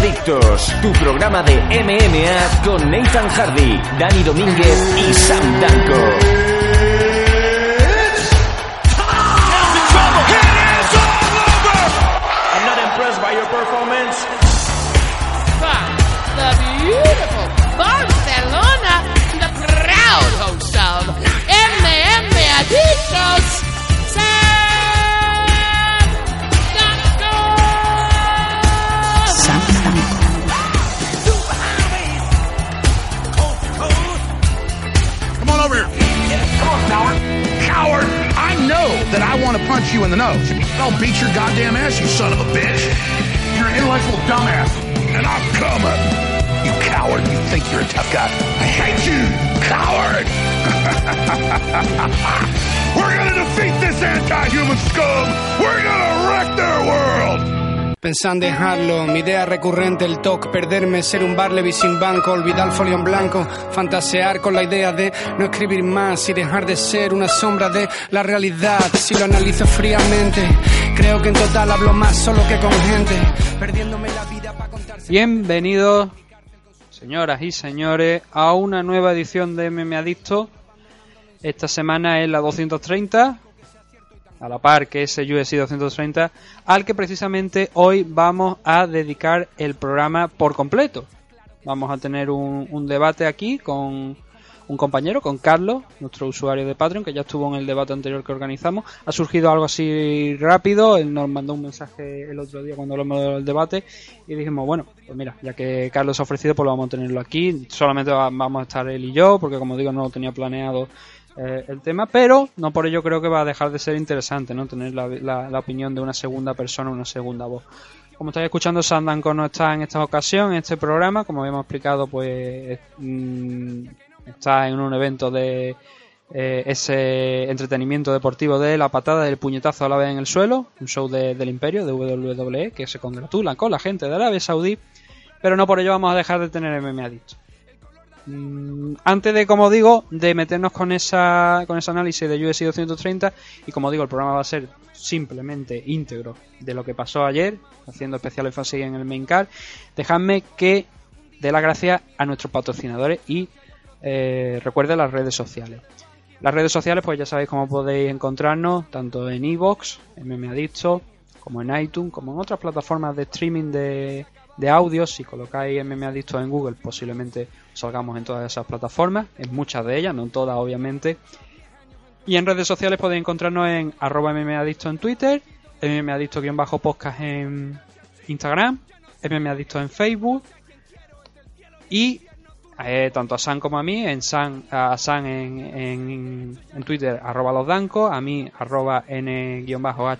Adictos, tu programa de MMA con Nathan Hardy, Dani Domínguez y Sam Danko. I'm not impressed by your performance. From the beautiful Barcelona, the proud host of MM Adictos, that I want to punch you in the nose. I'll beat your goddamn ass, you son of a bitch. You're an intellectual dumbass. And I'm coming. You coward. You think you're a tough guy. I hate you, coward. We're gonna defeat this anti-human scum. We're gonna wreck their world. Pensá en dejarlo, mi idea recurrente, el toque, perderme, ser un Barleby sin banco, olvidar el folio en blanco, fantasear con la idea de no escribir más y dejar de ser una sombra de la realidad. Si lo analizo fríamente, creo que en total hablo más solo que con gente, perdiéndome la vida para contar. Bienvenidos, señoras y señores, a una nueva edición de MM Adicto. Esta semana es la 230, a la par que ese UFC 230, al que precisamente hoy vamos a dedicar el programa por completo. Vamos a tener un, un debate aquí con un compañero, con Carlos, nuestro usuario de Patreon, que ya estuvo en el debate anterior que organizamos. Ha surgido algo así rápido, él nos mandó un mensaje el otro día cuando hablamos del debate y dijimos, bueno, pues mira, ya que Carlos ha ofrecido, pues lo vamos a tenerlo aquí. Solamente va- vamos a estar él y yo, porque como digo, no lo tenía planeado eh, el tema, pero no por ello creo que va a dejar de ser interesante, ¿no? Tener la, opinión de una segunda persona, una segunda voz. Como estáis escuchando, Sandanko no está en esta ocasión, en este programa, como habíamos explicado, pues mm, está en un evento de eh, ese entretenimiento deportivo de la patada del puñetazo a la vez en el suelo, un show de- del imperio, de WWE, que se congratulan con la gente de Arabia Saudí, pero no por ello vamos a dejar de tener MMA Adicto. Mm, antes de, como digo, de meternos con esa con ese análisis de UFC 230 y como digo, el programa va a ser simplemente íntegro de lo que pasó ayer, haciendo especial énfasis en el main card, dejadme que dé las gracias a nuestros patrocinadores y eh, recuerde las redes sociales. Las redes sociales, pues ya sabéis cómo podéis encontrarnos, tanto en iVoox, en MMAdicto, como en iTunes, como en otras plataformas de streaming de, de audio. Si colocáis MMAdicto en Google, posiblemente salgamos en todas esas plataformas, en muchas de ellas, no en todas, obviamente. Y en redes sociales podéis encontrarnos en arroba mmadicto en Twitter, mmadicto-podcast en Instagram, mmadicto en Facebook y eh, tanto a San como a mí, en San, a San en, en, Twitter, arroba los a mí, arroba n-h-mma,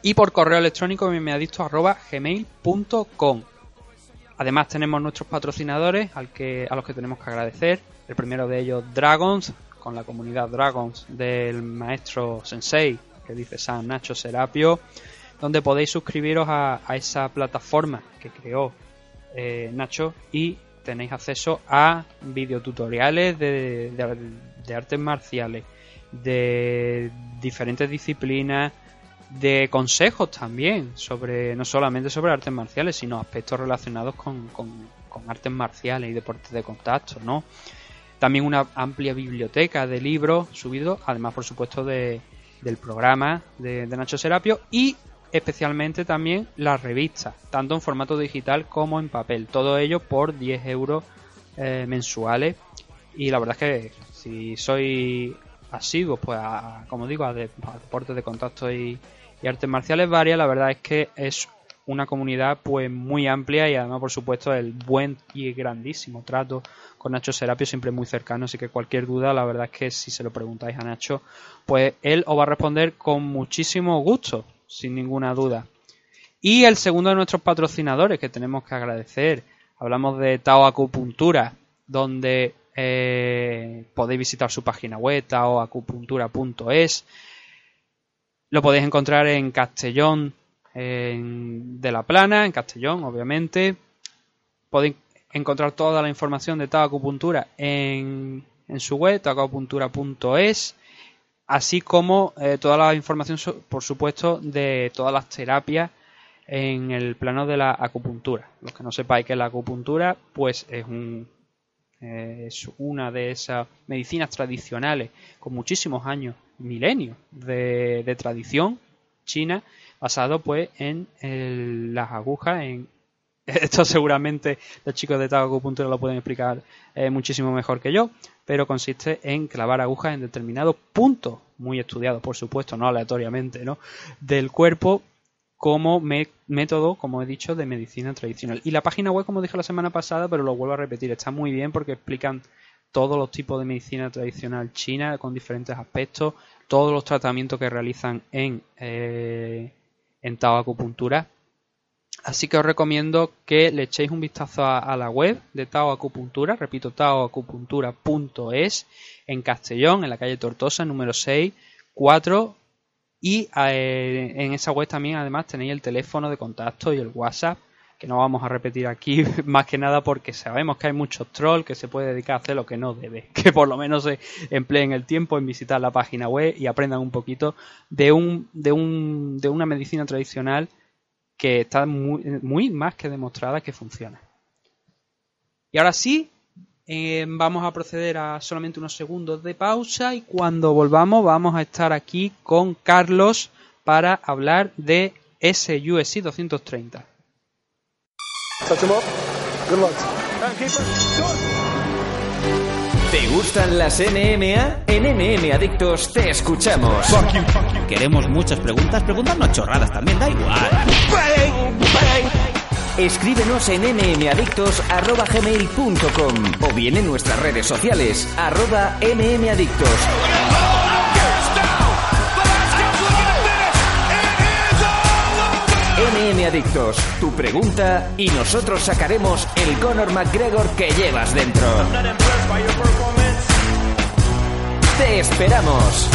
y por correo electrónico, mmadicto, arroba gmail.com. Además tenemos nuestros patrocinadores al que, a los que tenemos que agradecer. El primero de ellos, Dragons, con la comunidad Dragons del maestro Sensei, que dice San Nacho Serapio, donde podéis suscribiros a, esa plataforma que creó eh, Nacho y tenéis acceso a videotutoriales de, de, de artes marciales, de diferentes disciplinas, de consejos también, sobre no solamente sobre artes marciales, sino aspectos relacionados con, con- artes marciales y deportes de contacto, ¿no? También una amplia biblioteca de libros subidos, además por supuesto de, del programa de, de Nacho Serapio y especialmente también las revistas, tanto en formato digital como en papel. Todo ello por 10 euros eh, mensuales. Y la verdad es que si soy asiduo, pues a- como digo, a, de- a deportes de contacto y, y artes marciales varias, la verdad es que es una comunidad pues muy amplia y además por supuesto el buen y grandísimo trato con Nacho Serapio siempre muy cercano, así que cualquier duda, la verdad es que si se lo preguntáis a Nacho, pues él os va a responder con muchísimo gusto, sin ninguna duda. Y el segundo de nuestros patrocinadores que tenemos que agradecer, hablamos de Tao Acupuntura, donde eh, podéis visitar su página web, taoacupuntura.es. Lo podéis encontrar en Castellón en- de la Plana, en Castellón, obviamente. Podéis encontrar toda la información de Tao Acupuntura en, en su web, taoacupuntura.es así como eh, toda la información, por supuesto, de todas las terapias en el plano de la acupuntura. Los que no sepáis que la acupuntura, pues es un eh, es una de esas medicinas tradicionales con muchísimos años, milenios de, de tradición china, basado pues en el- las agujas, en esto seguramente los chicos de Tao Acupuntura lo pueden explicar eh, muchísimo mejor que yo, pero consiste en clavar agujas en determinados puntos, muy estudiados por supuesto, no aleatoriamente, ¿no? del cuerpo como método, como he dicho, de medicina tradicional. Y la página web, como dije la semana pasada, pero lo vuelvo a repetir, está muy bien porque explican todos los tipos de medicina tradicional china con diferentes aspectos, todos los tratamientos que realizan en, eh, en Tao Acupuntura. Así que os recomiendo que le echéis un vistazo a, a la web de Tao Acupuntura, repito, taoacupuntura.es, en Castellón, en la calle Tortosa, número 6, 4, y eh, en esa web también además tenéis el teléfono de contacto y el WhatsApp, que no vamos a repetir aquí más que nada porque sabemos que hay muchos trolls que se puede dedicar a hacer lo que no debe. Que por lo menos se empleen el tiempo en visitar la página web y aprendan un poquito de un, de un, de una medicina tradicional que está muy, muy más que demostrada que funciona. Y ahora sí, eh, vamos a proceder a solamente unos segundos de pausa y cuando volvamos vamos a estar aquí con Carlos para hablar de ese USC 230. ¿Te gustan las NMA? En NM Adictos te escuchamos. Queremos muchas preguntas, preguntarnos chorradas también, da igual. Escríbenos en nmadictos.gmail.com o bien en nuestras redes sociales, arroba nmadictos. NM Adictos, tu pregunta y nosotros sacaremos el Conor McGregor que llevas dentro. ¡Te esperamos!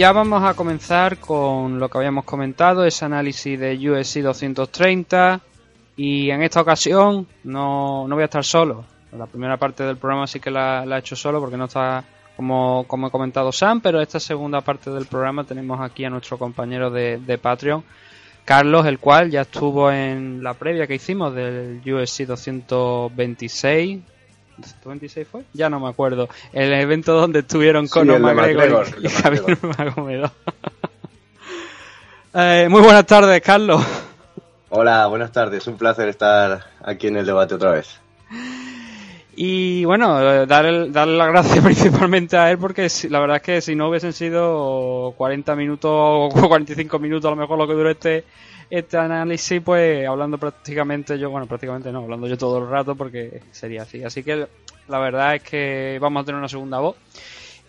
Ya vamos a comenzar con lo que habíamos comentado, ese análisis de USC 230. Y en esta ocasión no, no voy a estar solo. La primera parte del programa sí que la, la he hecho solo porque no está, como, como he comentado, Sam. Pero esta segunda parte del programa tenemos aquí a nuestro compañero de, de Patreon, Carlos, el cual ya estuvo en la previa que hicimos del USC 226. ¿226 fue? Ya no me acuerdo. El evento donde estuvieron Sí, el de McGregor y de Javier Magomedov. Eh, muy buenas tardes, Carlos. Hola, buenas tardes. Un placer estar aquí en el debate otra vez. Y bueno, eh, darle, darle las gracias principalmente a él porque si- la verdad es que si no hubiesen sido 40 minutos o 45 minutos a lo mejor lo que duró este, este análisis, pues hablando prácticamente yo, bueno, prácticamente no, hablando yo todo el rato porque sería así. Así que la verdad es que vamos a tener una segunda voz.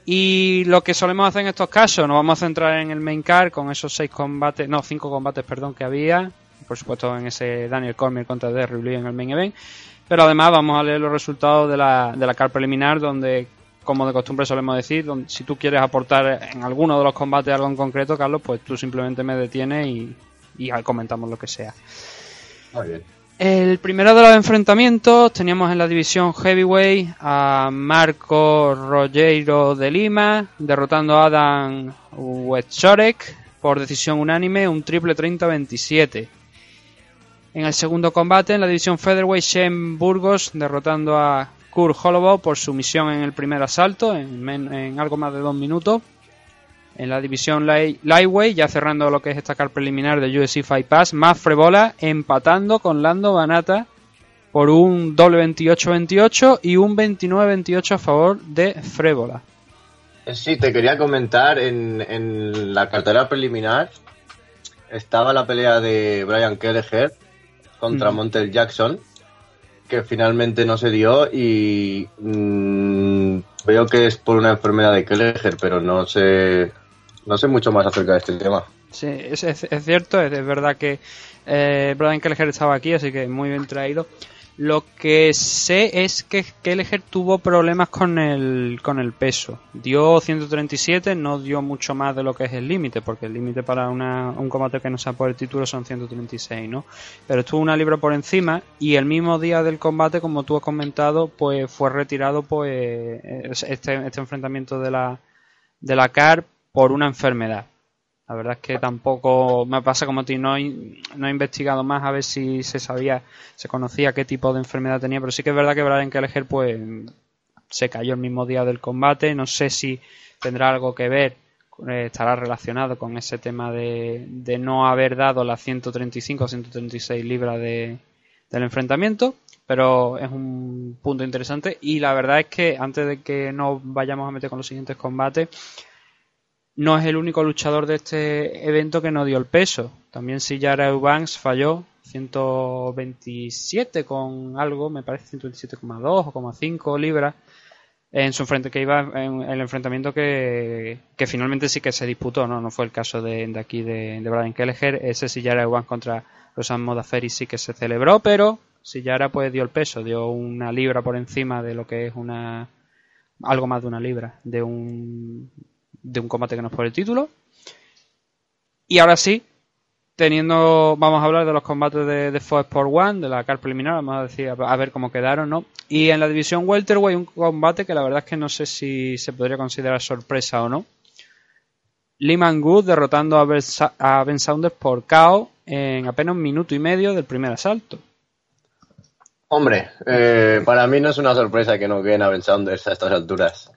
Y lo que solemos hacer en estos casos, nos vamos a centrar en el main card con esos seis combates, no, cinco combates, perdón, que había. Por supuesto, en ese Daniel Cormier contra Derrick Lee en el main event. Pero además vamos a leer los resultados de la, de la card preliminar, donde, como de costumbre solemos decir, si tú quieres aportar en alguno de los combates algo en concreto, Carlos, pues tú simplemente me detienes y, y comentamos lo que sea. Muy bien. El primero de los enfrentamientos teníamos en la división Heavyweight a Marco Rogero de Lima, derrotando a Adam Wetchorek por decisión unánime, un triple 30-27. En el segundo combate, en la división Featherweight, Shane Burgos derrotando a Kurt Holloway por sumisión en el primer asalto, en, en algo más de dos minutos. En la división light- Lightweight, ya cerrando lo que es esta car preliminar de UFC Fight Pass, más Frebola empatando con Lando Banata por un doble 28-28 y un 29-28 a favor de Frebola. Sí, te quería comentar, en, en la cartera preliminar estaba la pelea de Brian Kelleher contra Mm. Montel Jackson, que finalmente no se dio y mm, veo que es por una enfermedad de Kelleher, pero no sé, no sé mucho más acerca de este tema. Sí, es, es- cierto, es, es verdad que eh, Brian Kelleher estaba aquí, así que muy bien traído. Lo que sé es que Kelleher tuvo problemas con el, con el peso. Dio 137, no dio mucho más de lo que es el límite, porque el límite para una- un combate que no sea por el título son 136, ¿no? Pero estuvo una libra por encima y el mismo día del combate, como tú has comentado, pues fue retirado pues este, este enfrentamiento de la, de la CAR por una enfermedad. La verdad es que tampoco me pasa como a ti, no he, no he investigado más a ver si se sabía, se conocía qué tipo de enfermedad tenía, pero sí que es verdad que Brian Kelleher pues se cayó el mismo día del combate, no sé si tendrá algo que ver, eh, estará relacionado con ese tema de, de no haber dado las 135 o 136 libras de, del enfrentamiento, pero es un punto interesante y la verdad es que antes de que nos vayamos a meter con los siguientes combates, no es el único luchador de este evento que no dio el peso. También Sillara Eubanks falló 127 con algo, me parece 127,2 o 0,5 libras en su enfrente que iba el enfrentamiento que, que finalmente sí que se disputó, no, no fue el caso de, de aquí de, de Brian Kelleher, ese Sillara Eubanks contra Rosan Modafferi sí que se celebró, pero Sillara pues dio el peso, dio una libra por encima de lo que es una algo más de una libra de un de un combate que no es por el título. Y ahora sí, teniendo, vamos a hablar de los combates de, de Fox Sport One, de la car preliminar, vamos a decir, a, a ver cómo quedaron, ¿no? Y en la división welterweight un combate que la verdad es que no sé si se podría considerar sorpresa o no. Lehman Good derrotando a a Ben Saunders por KO en apenas un minuto y medio del primer asalto. Hombre, eh, para mí no es una sorpresa que no queden a Ben Saunders a estas alturas.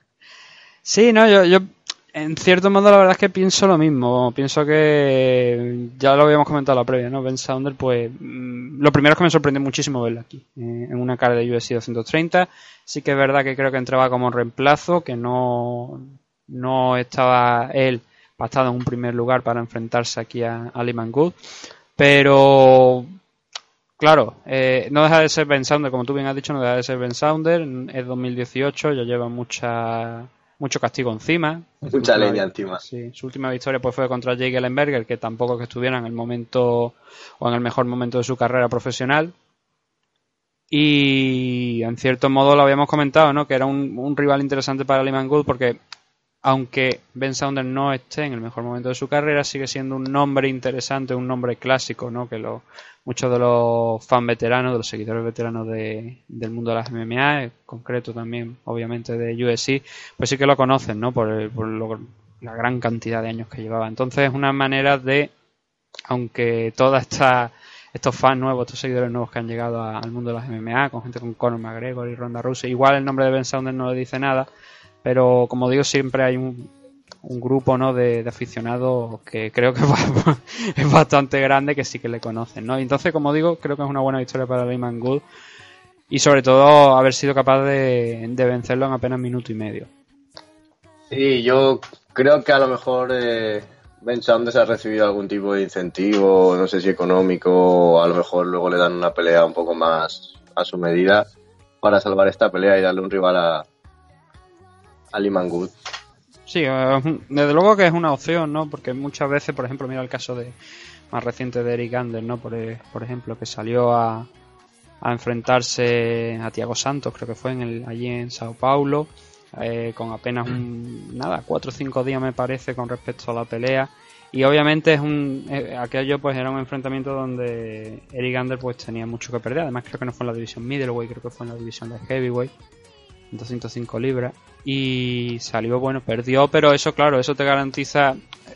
Sí, no, yo, yo en cierto modo la verdad es que pienso lo mismo. Pienso que ya lo habíamos comentado en la previa, ¿no? Ben Saunders, pues mm, lo primero es que me sorprendió muchísimo verlo aquí, eh, en una cara de UFC 230. Sí que es verdad que creo que entraba como reemplazo, que no, no estaba él pactado en un primer lugar para enfrentarse aquí a, a Lehman Good. Pero Claro, eh, no deja de ser Ben Saunders, como tú bien has dicho, no deja de ser Ben Saunders. Es 2018, ya lleva mucha, mucho castigo encima. Mucha leña encima. Sí, su última victoria pues fue contra Jake Ellenberger, que tampoco que estuviera en el momento o en el mejor momento de su carrera profesional. Y en cierto modo lo habíamos comentado, ¿no? Que era un, un rival interesante para Lehman Good porque aunque Ben Saunders no esté en el mejor momento de su carrera, sigue siendo un nombre interesante, un nombre clásico, ¿no? Que lo- muchos de los fans veteranos, de los seguidores veteranos de- del mundo de las MMA, en concreto también, obviamente, de UFC, pues sí que lo conocen, ¿no? Por, el- por lo- la gran cantidad de años que llevaba. Entonces es una manera de, aunque toda esta estos fans nuevos, estos seguidores nuevos que han llegado al mundo de las MMA, con gente con Conor McGregor y Ronda Rousey, igual el nombre de Ben Saunders no le dice nada, pero como digo, siempre hay un, grupo ¿no? de, aficionados que creo que es bastante grande que sí que le conocen. ¿no? Entonces, como digo, creo que es una buena victoria para Lehman Good y sobre todo haber sido capaz de, vencerlo en apenas minuto y medio. Sí, yo creo que a lo mejor eh, Ben Saunders ha recibido algún tipo de incentivo, no sé si económico, o a lo mejor luego le dan una pelea un poco más a su medida para salvar esta pelea y darle un rival a, a Lehman Good. Sí, eh, desde luego que es una opción, ¿no? Porque muchas veces, por ejemplo, mira el caso de más reciente de Eric Anders, ¿no? Por, eh, por ejemplo, que salió a, a enfrentarse a Tiago Santos, creo que fue en el, allí en Sao Paulo, eh, con apenas un, nada, cuatro o cinco días me parece con respecto a la pelea. Y obviamente es un, aquello pues era un enfrentamiento donde Eric Anders pues tenía mucho que perder. Además creo que no fue en la división middleweight, creo que fue en la división de heavyweight. 205 libras y salió bueno, perdió, pero eso claro, eso te garantiza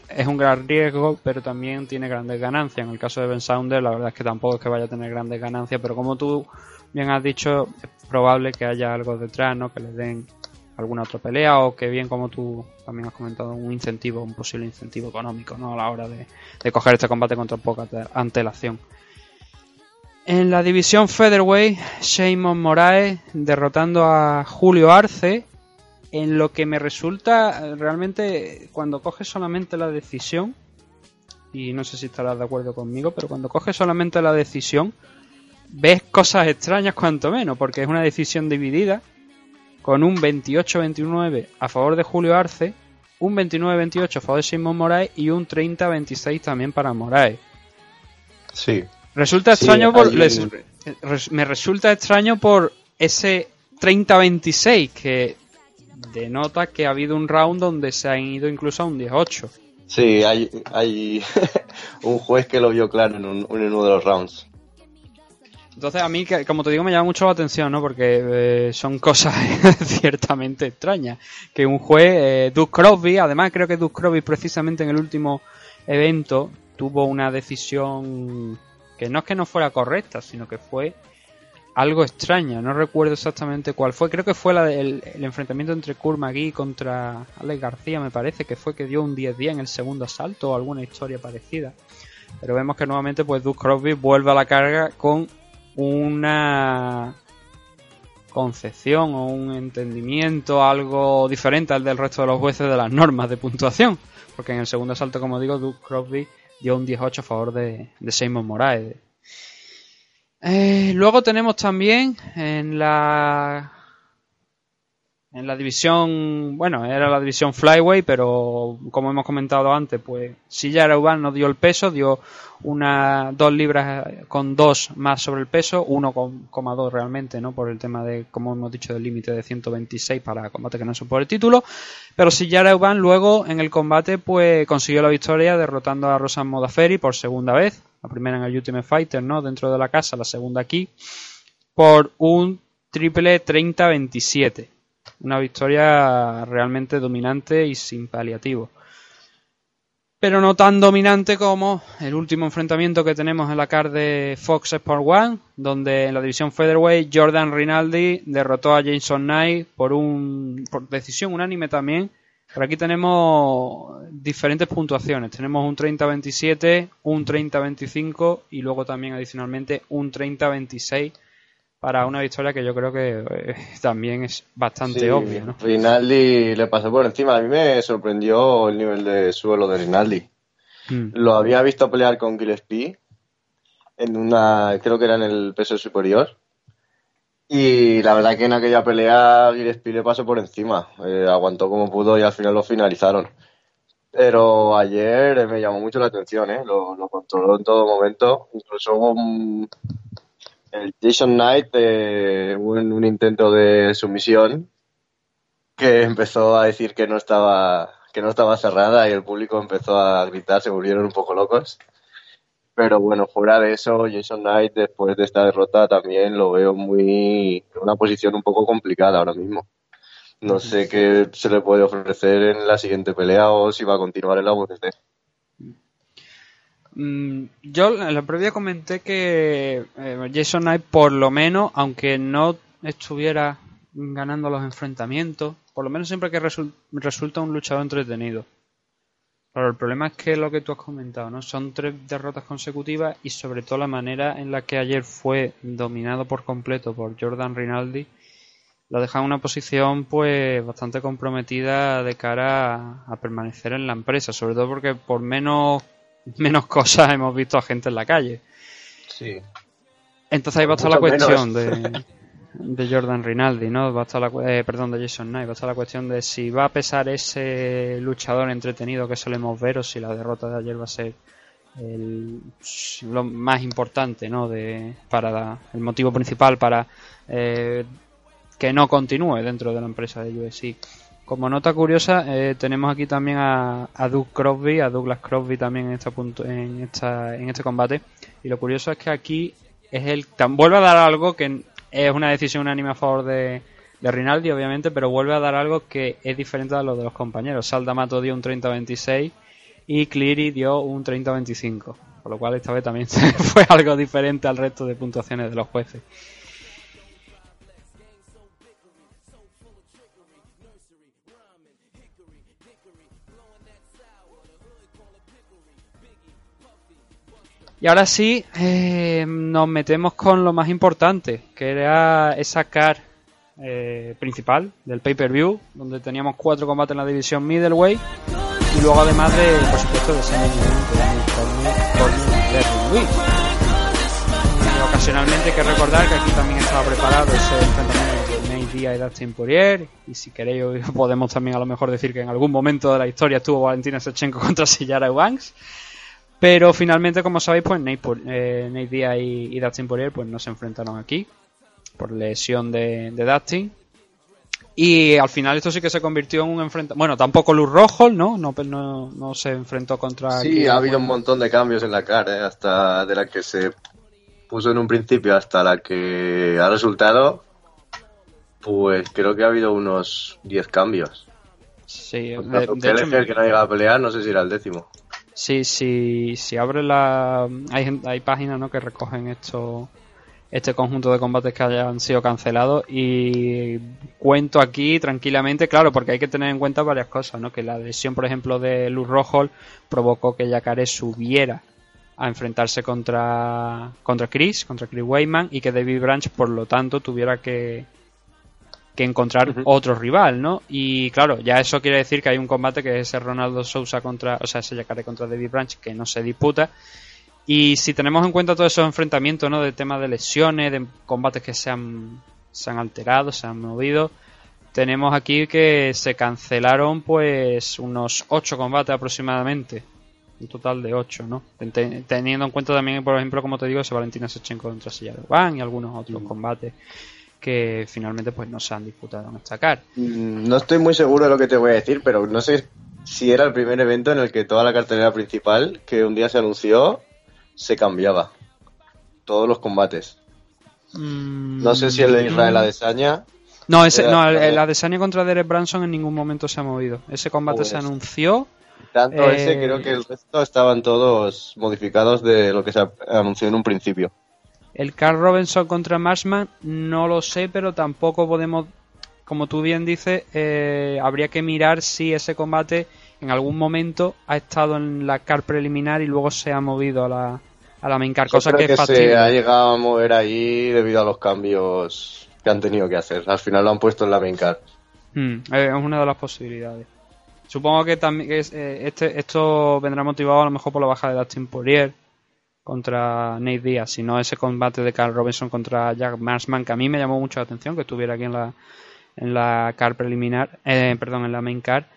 es un gran riesgo, pero también tiene grandes ganancias. En el caso de Ben Saunders, la verdad es que tampoco es que vaya a tener grandes ganancias, pero como tú bien has dicho, es probable que haya algo detrás, ¿no? Que le den alguna otra pelea o que bien como tú también has comentado un incentivo, un posible incentivo económico, ¿no? A la hora de, de coger este combate contra poca ante- antelación. En la división Featherweight, Shimon Moraes derrotando a Julio Arce en lo que me resulta realmente cuando coges solamente la decisión, y no sé si estarás de acuerdo conmigo, pero cuando coges solamente la decisión, ves cosas extrañas cuanto menos, porque es una decisión dividida, con un 28-29 a favor de Julio Arce, un 29-28 a favor de Simón Moraes y un 30-26 también para Moraes. Sí. Resulta Sí, extraño por, les- res- me resulta extraño por ese 30-26 que denota que ha habido un round donde se han ido incluso a un 18. Sí, hay, hay un juez que lo vio claro en, un- en uno de los rounds. Entonces a mí, como te digo, me llama mucho la atención, ¿no? Porque eh, son cosas ciertamente extrañas. Que un juez, eh, Duke Crosby, además creo que Duke Crosby precisamente en el último evento tuvo una decisión que no es que no fuera correcta, sino que fue algo extraña. No recuerdo exactamente cuál fue. Creo que fue la el enfrentamiento entre Kurt contra Alex García, me parece, que fue que dio un 10-10 en el segundo asalto o alguna historia parecida. Pero vemos que nuevamente pues Duke Crosby vuelve a la carga con una concepción o un entendimiento algo diferente al del resto de los jueces de las normas de puntuación. Porque en el segundo asalto, como digo, Duke Crosby dio un 18 a favor de, de Seymour Moraes. Eh, luego tenemos también en la en la división, bueno, era la división Flyway, pero como hemos comentado antes, pues Silla Arauban no dio el peso, dio una dos libras con dos más sobre el peso, 1,2 realmente, ¿no? Por el tema de, como hemos dicho, del límite de 126 para combate que no son por el título. Pero Silla Arauban luego en el combate, pues consiguió la victoria derrotando a Rosan Modaferi por segunda vez, la primera en el Ultimate Fighter, ¿no? Dentro de la casa, la segunda aquí, por un triple 30-27. Una victoria realmente dominante y sin paliativo. Pero no tan dominante como el último enfrentamiento que tenemos en la card de Fox Sport One, donde en la división Featherweight Jordan Rinaldi derrotó a Jason Knight por un por decisión unánime también. Pero aquí tenemos diferentes puntuaciones. Tenemos un 30-27, un 30-25 y luego también adicionalmente un 30-26 para una victoria que yo creo que eh, también es bastante Sí, obvia, ¿no? Rinaldi le pasó por encima. A mí me sorprendió el nivel de suelo de Rinaldi. Mm. Lo había visto pelear con Gillespie en una, creo que era en el peso superior. Y la verdad que en aquella pelea Gillespie le pasó por encima. Eh, aguantó como pudo y al final lo finalizaron. Pero ayer me llamó mucho la atención, ¿eh? Lo, lo controló en todo momento. Incluso hubo un- el Jason Knight, eh, un, un intento de sumisión que empezó a decir que no estaba que no estaba cerrada y el público empezó a gritar, se volvieron un poco locos. Pero bueno, fuera de eso, Jason Knight después de esta derrota también lo veo muy en una posición un poco complicada ahora mismo. No sé qué se le puede ofrecer en la siguiente pelea o si va a continuar en la UFC. Mm, yo en la previa comenté que eh, Jason Knight por lo menos, aunque no estuviera ganando los enfrentamientos, por lo menos siempre que resul- resulta un luchador entretenido. Pero el problema es que lo que tú has comentado, ¿no? Son tres derrotas consecutivas y sobre todo la manera en la que ayer fue dominado por completo por Jordan Rinaldi lo deja en una posición pues bastante comprometida de cara a permanecer en la empresa, sobre todo porque por menos menos cosas hemos visto a gente en la calle. Sí. Entonces ahí va a estar la cuestión de, de Jordan Rinaldi, ¿no? Va a estar la, eh, perdón, de Jason Knight, va a estar la cuestión de si va a pesar ese luchador entretenido que solemos ver o si la derrota de ayer va a ser el- lo más importante, ¿no? De, para la- el motivo principal para eh, que no continúe dentro de la empresa de UFC. Como nota curiosa, eh, tenemos aquí también a, Doug Crosby, a Douglas Crosby también en, esta punto, en, esta, en este combate. Y lo curioso es que aquí es el vuelve a dar algo que es una decisión unánime a favor de, de Rinaldi, obviamente, pero vuelve a dar algo que es diferente a lo de los compañeros. Saldamato dio un 30-26 y Cleary dio un 30-25. Por lo cual esta vez también fue algo diferente al resto de puntuaciones de los jueces. Y ahora sí, eh, nos metemos con lo más importante, que era esa car eh, principal del pay-per-view, donde teníamos cuatro combates en la división middleweight y luego además de, por supuesto, de ocasionalmente hay que recordar que aquí también estaba preparado ese enfrentamiento entre Nate Diaz y Dustin Poirier y si queréis podemos también a lo mejor decir que en algún momento de la historia estuvo Valentina Sechenko contra Sillara Banks pero finalmente, como sabéis, pues Nate, eh, Nate Diaz y, y Dustin Poirier pues no se enfrentaron aquí por lesión de, de Dustin. Y al final esto sí que se convirtió en un enfrentamiento. Bueno, tampoco Luz Rojo, ¿no? No, no, no se enfrentó contra. Sí, ha habido un montón de cambios en la cara, ¿eh? hasta de la que se puso en un principio hasta la que ha resultado. Pues creo que ha habido unos 10 cambios. Sí, de, de hecho, que no llega a pelear, no sé si era el décimo. Sí, sí, si abre la... Hay, hay páginas ¿no? que recogen esto, este conjunto de combates que hayan sido cancelados y cuento aquí tranquilamente, claro, porque hay que tener en cuenta varias cosas, ¿no? Que la lesión, por ejemplo, de Luz Rojo provocó que Jacare subiera a enfrentarse contra, contra Chris, contra Chris Weyman y que David Branch, por lo tanto, tuviera que, que encontrar otro rival, ¿no? Y claro, ya eso quiere decir que hay un combate que es ese Ronaldo Sousa contra, o sea, ese Jacare contra David Branch que no se disputa. Y si tenemos en cuenta todos esos enfrentamientos, ¿no? De temas de lesiones, de combates que se han, se han alterado, se han movido, tenemos aquí que se cancelaron pues unos 8 combates aproximadamente. Un total de 8, ¿no? Ten- Teniendo en cuenta también, por ejemplo, como te digo, ese Valentina Sechenko contra Sillara Van y algunos otros combates que finalmente pues no se han disputado en esta car. Mm, No estoy muy seguro de lo que te voy a decir, pero no sé si era el primer evento en el que toda la cartelera principal que un día se anunció se cambiaba. Todos los combates. No sé si el de Israel Adesanya. No, ese, era- no, el, el Adesanya contra Derek Branson en ningún momento se ha movido. Ese combate Pues, se anunció. Tanto Eh, ese, creo que el resto estaban todos modificados de lo que se anunció en un principio. El Carl Robinson contra Marshman no lo sé, pero tampoco podemos, como tú bien dices, eh, habría que mirar si ese combate en algún momento ha estado en la car preliminar y luego se ha movido a la, a la main car, Yo cosa creo que es se factible. ha llegado a mover ahí debido a los cambios que han tenido que hacer. Al final lo han puesto en la main card. Mm, eh, es una de las posibilidades. Supongo que también es, eh, este, esto vendrá motivado a lo mejor por la baja de Dustin Poirier contra Nate Diaz, si no ese combate de Carl Robinson contra Jack Marsman, que a mí me llamó mucho la atención que estuviera aquí en la en la car preliminar, eh, perdón, en la main car,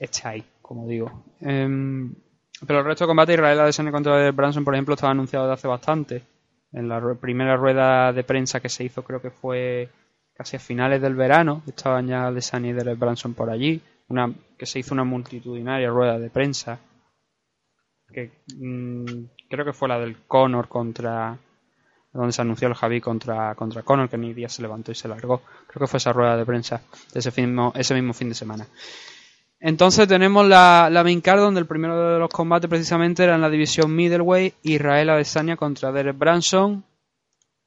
está ahí, como digo. Em, pero el resto de combate, Israel Adesanya contra Branson, por ejemplo, estaba anunciado desde hace bastante. En la primera rueda de prensa que se hizo, creo que fue casi a finales del verano, estaban ya Adesanya y Branson por allí, una que se hizo una multitudinaria rueda de prensa, que mm, creo que fue la del Conor contra donde se anunció el Javi contra, contra Conor, que ni día se levantó y se largó. Creo que fue esa rueda de prensa de ese, mismo, ese mismo fin de semana. Entonces tenemos la, la main card donde el primero de los combates precisamente era en la división middleweight, Israel Adesanya contra Derek Branson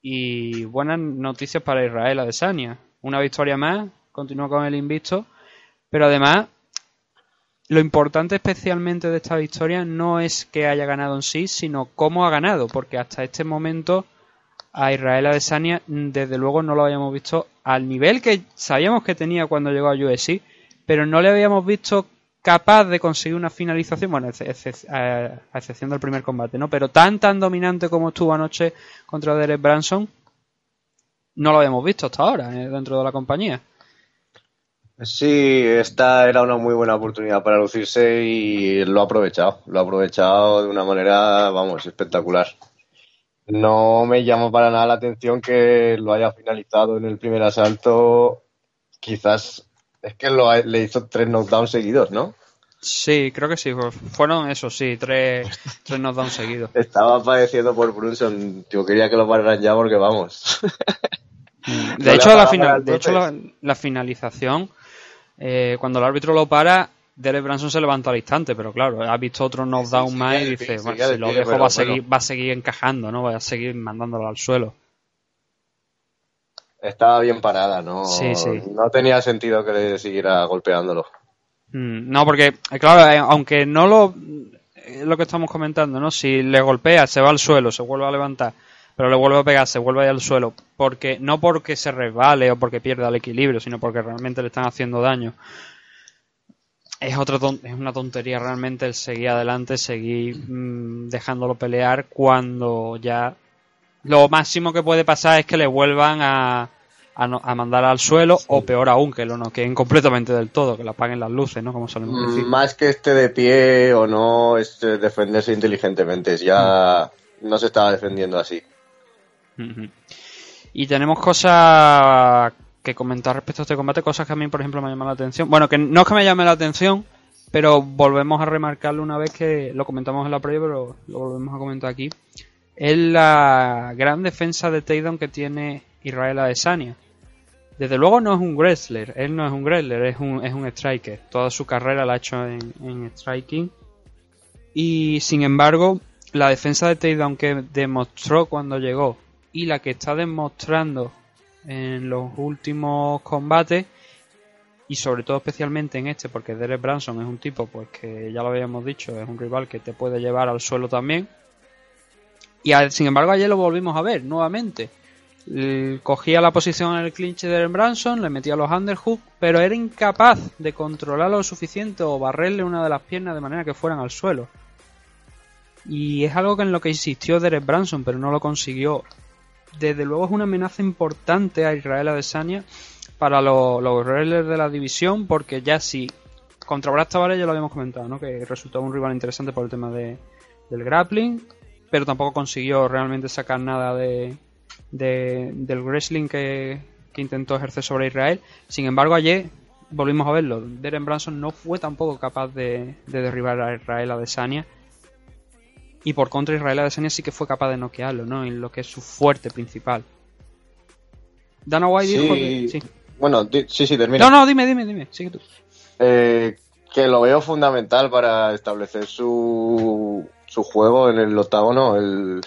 y buenas noticias para Israel Adesanya. Una victoria más, continúa con el invicto, pero además lo importante especialmente de esta victoria no es que haya ganado en sí, sino cómo ha ganado, porque hasta este momento a Israel Adesanya desde luego no lo habíamos visto al nivel que sabíamos que tenía cuando llegó a UFC, pero no le habíamos visto capaz de conseguir una finalización, bueno, a excepción del primer combate, ¿no? Pero tan tan dominante como estuvo anoche contra Derek Branson, no lo habíamos visto hasta ahora eh, dentro de la compañía. Sí, esta era una muy buena oportunidad para lucirse y lo ha aprovechado. Lo ha aprovechado de una manera, vamos, espectacular. No me llama para nada la atención que lo haya finalizado en el primer asalto. Quizás es que lo ha- le hizo tres knockdowns seguidos, ¿no? Sí, creo que sí. fu- Fueron eso, sí, tres, tres knockdowns seguidos. Estaba padeciendo por Brunson. Yo quería que lo pararan ya porque vamos. De No hecho, la, apagaban final, las de hecho la, luces. la finalización, eh, cuando el árbitro lo para, Derek Branson se levanta al instante, pero claro, ha visto otro knockdown sí, más y dice, pie, bueno, si lo dejo pero va, a seguir, bueno. va a seguir encajando, ¿no? Va a seguir mandándolo al suelo. Estaba bien parada, ¿no? Sí, sí. No tenía sentido que le siguiera golpeándolo. Mm, No, porque, eh, claro, eh, aunque no lo. Es lo que estamos comentando, ¿no? Si le golpea, se va al suelo, se vuelve a levantar. Pero le vuelve a pegar, se vuelve al suelo, porque no porque se resbale o porque pierda el equilibrio, sino porque realmente le están haciendo daño. Es, otra es una tontería realmente el seguir adelante, seguir mm, dejándolo pelear cuando ya lo máximo que puede pasar es que le vuelvan a, a, no- a mandar al suelo o peor aún, que lo noqueen completamente del todo, que le apaguen las luces, ¿no? Como solemos decir. Más que esté de pie o no, es eh, defenderse inteligentemente. Ya no se estaba defendiendo así. Y tenemos cosas que comentar respecto a este combate, cosas que a mí, por ejemplo, me llaman la atención. Bueno, que no es que me llame la atención, pero volvemos a remarcarlo una vez que lo comentamos en la previa, pero lo volvemos a comentar aquí. Es la gran defensa de takedown que tiene Israel Adesanya. Desde luego no es un wrestler, él no es un wrestler, es un, es un striker. Toda su carrera la ha hecho en, en striking. Y sin embargo, la defensa de takedown que demostró cuando llegó y la que está demostrando en los últimos combates y sobre todo especialmente en este porque Derek Branson es un tipo pues que ya lo habíamos dicho es un rival que te puede llevar al suelo también. Y sin embargo ayer lo volvimos a ver nuevamente. Cogía la posición en el clinch de Derek Branson le metía los underhook pero era incapaz de controlar lo suficiente o barrerle una de las piernas de manera que fueran al suelo. Y es algo que en lo que insistió Derek Branson pero no lo consiguió desde luego es una amenaza importante a Israel Adesanya para lo- los wrestlers de la división porque ya si contra Brad Tavares ya lo habíamos comentado ¿no? que resultó un rival interesante por el tema de, del grappling pero tampoco consiguió realmente sacar nada de, de- del wrestling que, que intentó ejercer sobre Israel. Sin embargo ayer volvimos a verlo. Derek Branson no fue tampoco capaz de, de derribar a Israel Adesanya y por contra Israel Adesanya sí que fue capaz de noquearlo, ¿no? En lo que es su fuerte principal. Dana White dijo que... Sí. Bueno, di- sí, sí, termina. No, no, dime, dime, dime. Sigue tú. Eh, que lo veo fundamental para establecer su, su juego en el octágono, el,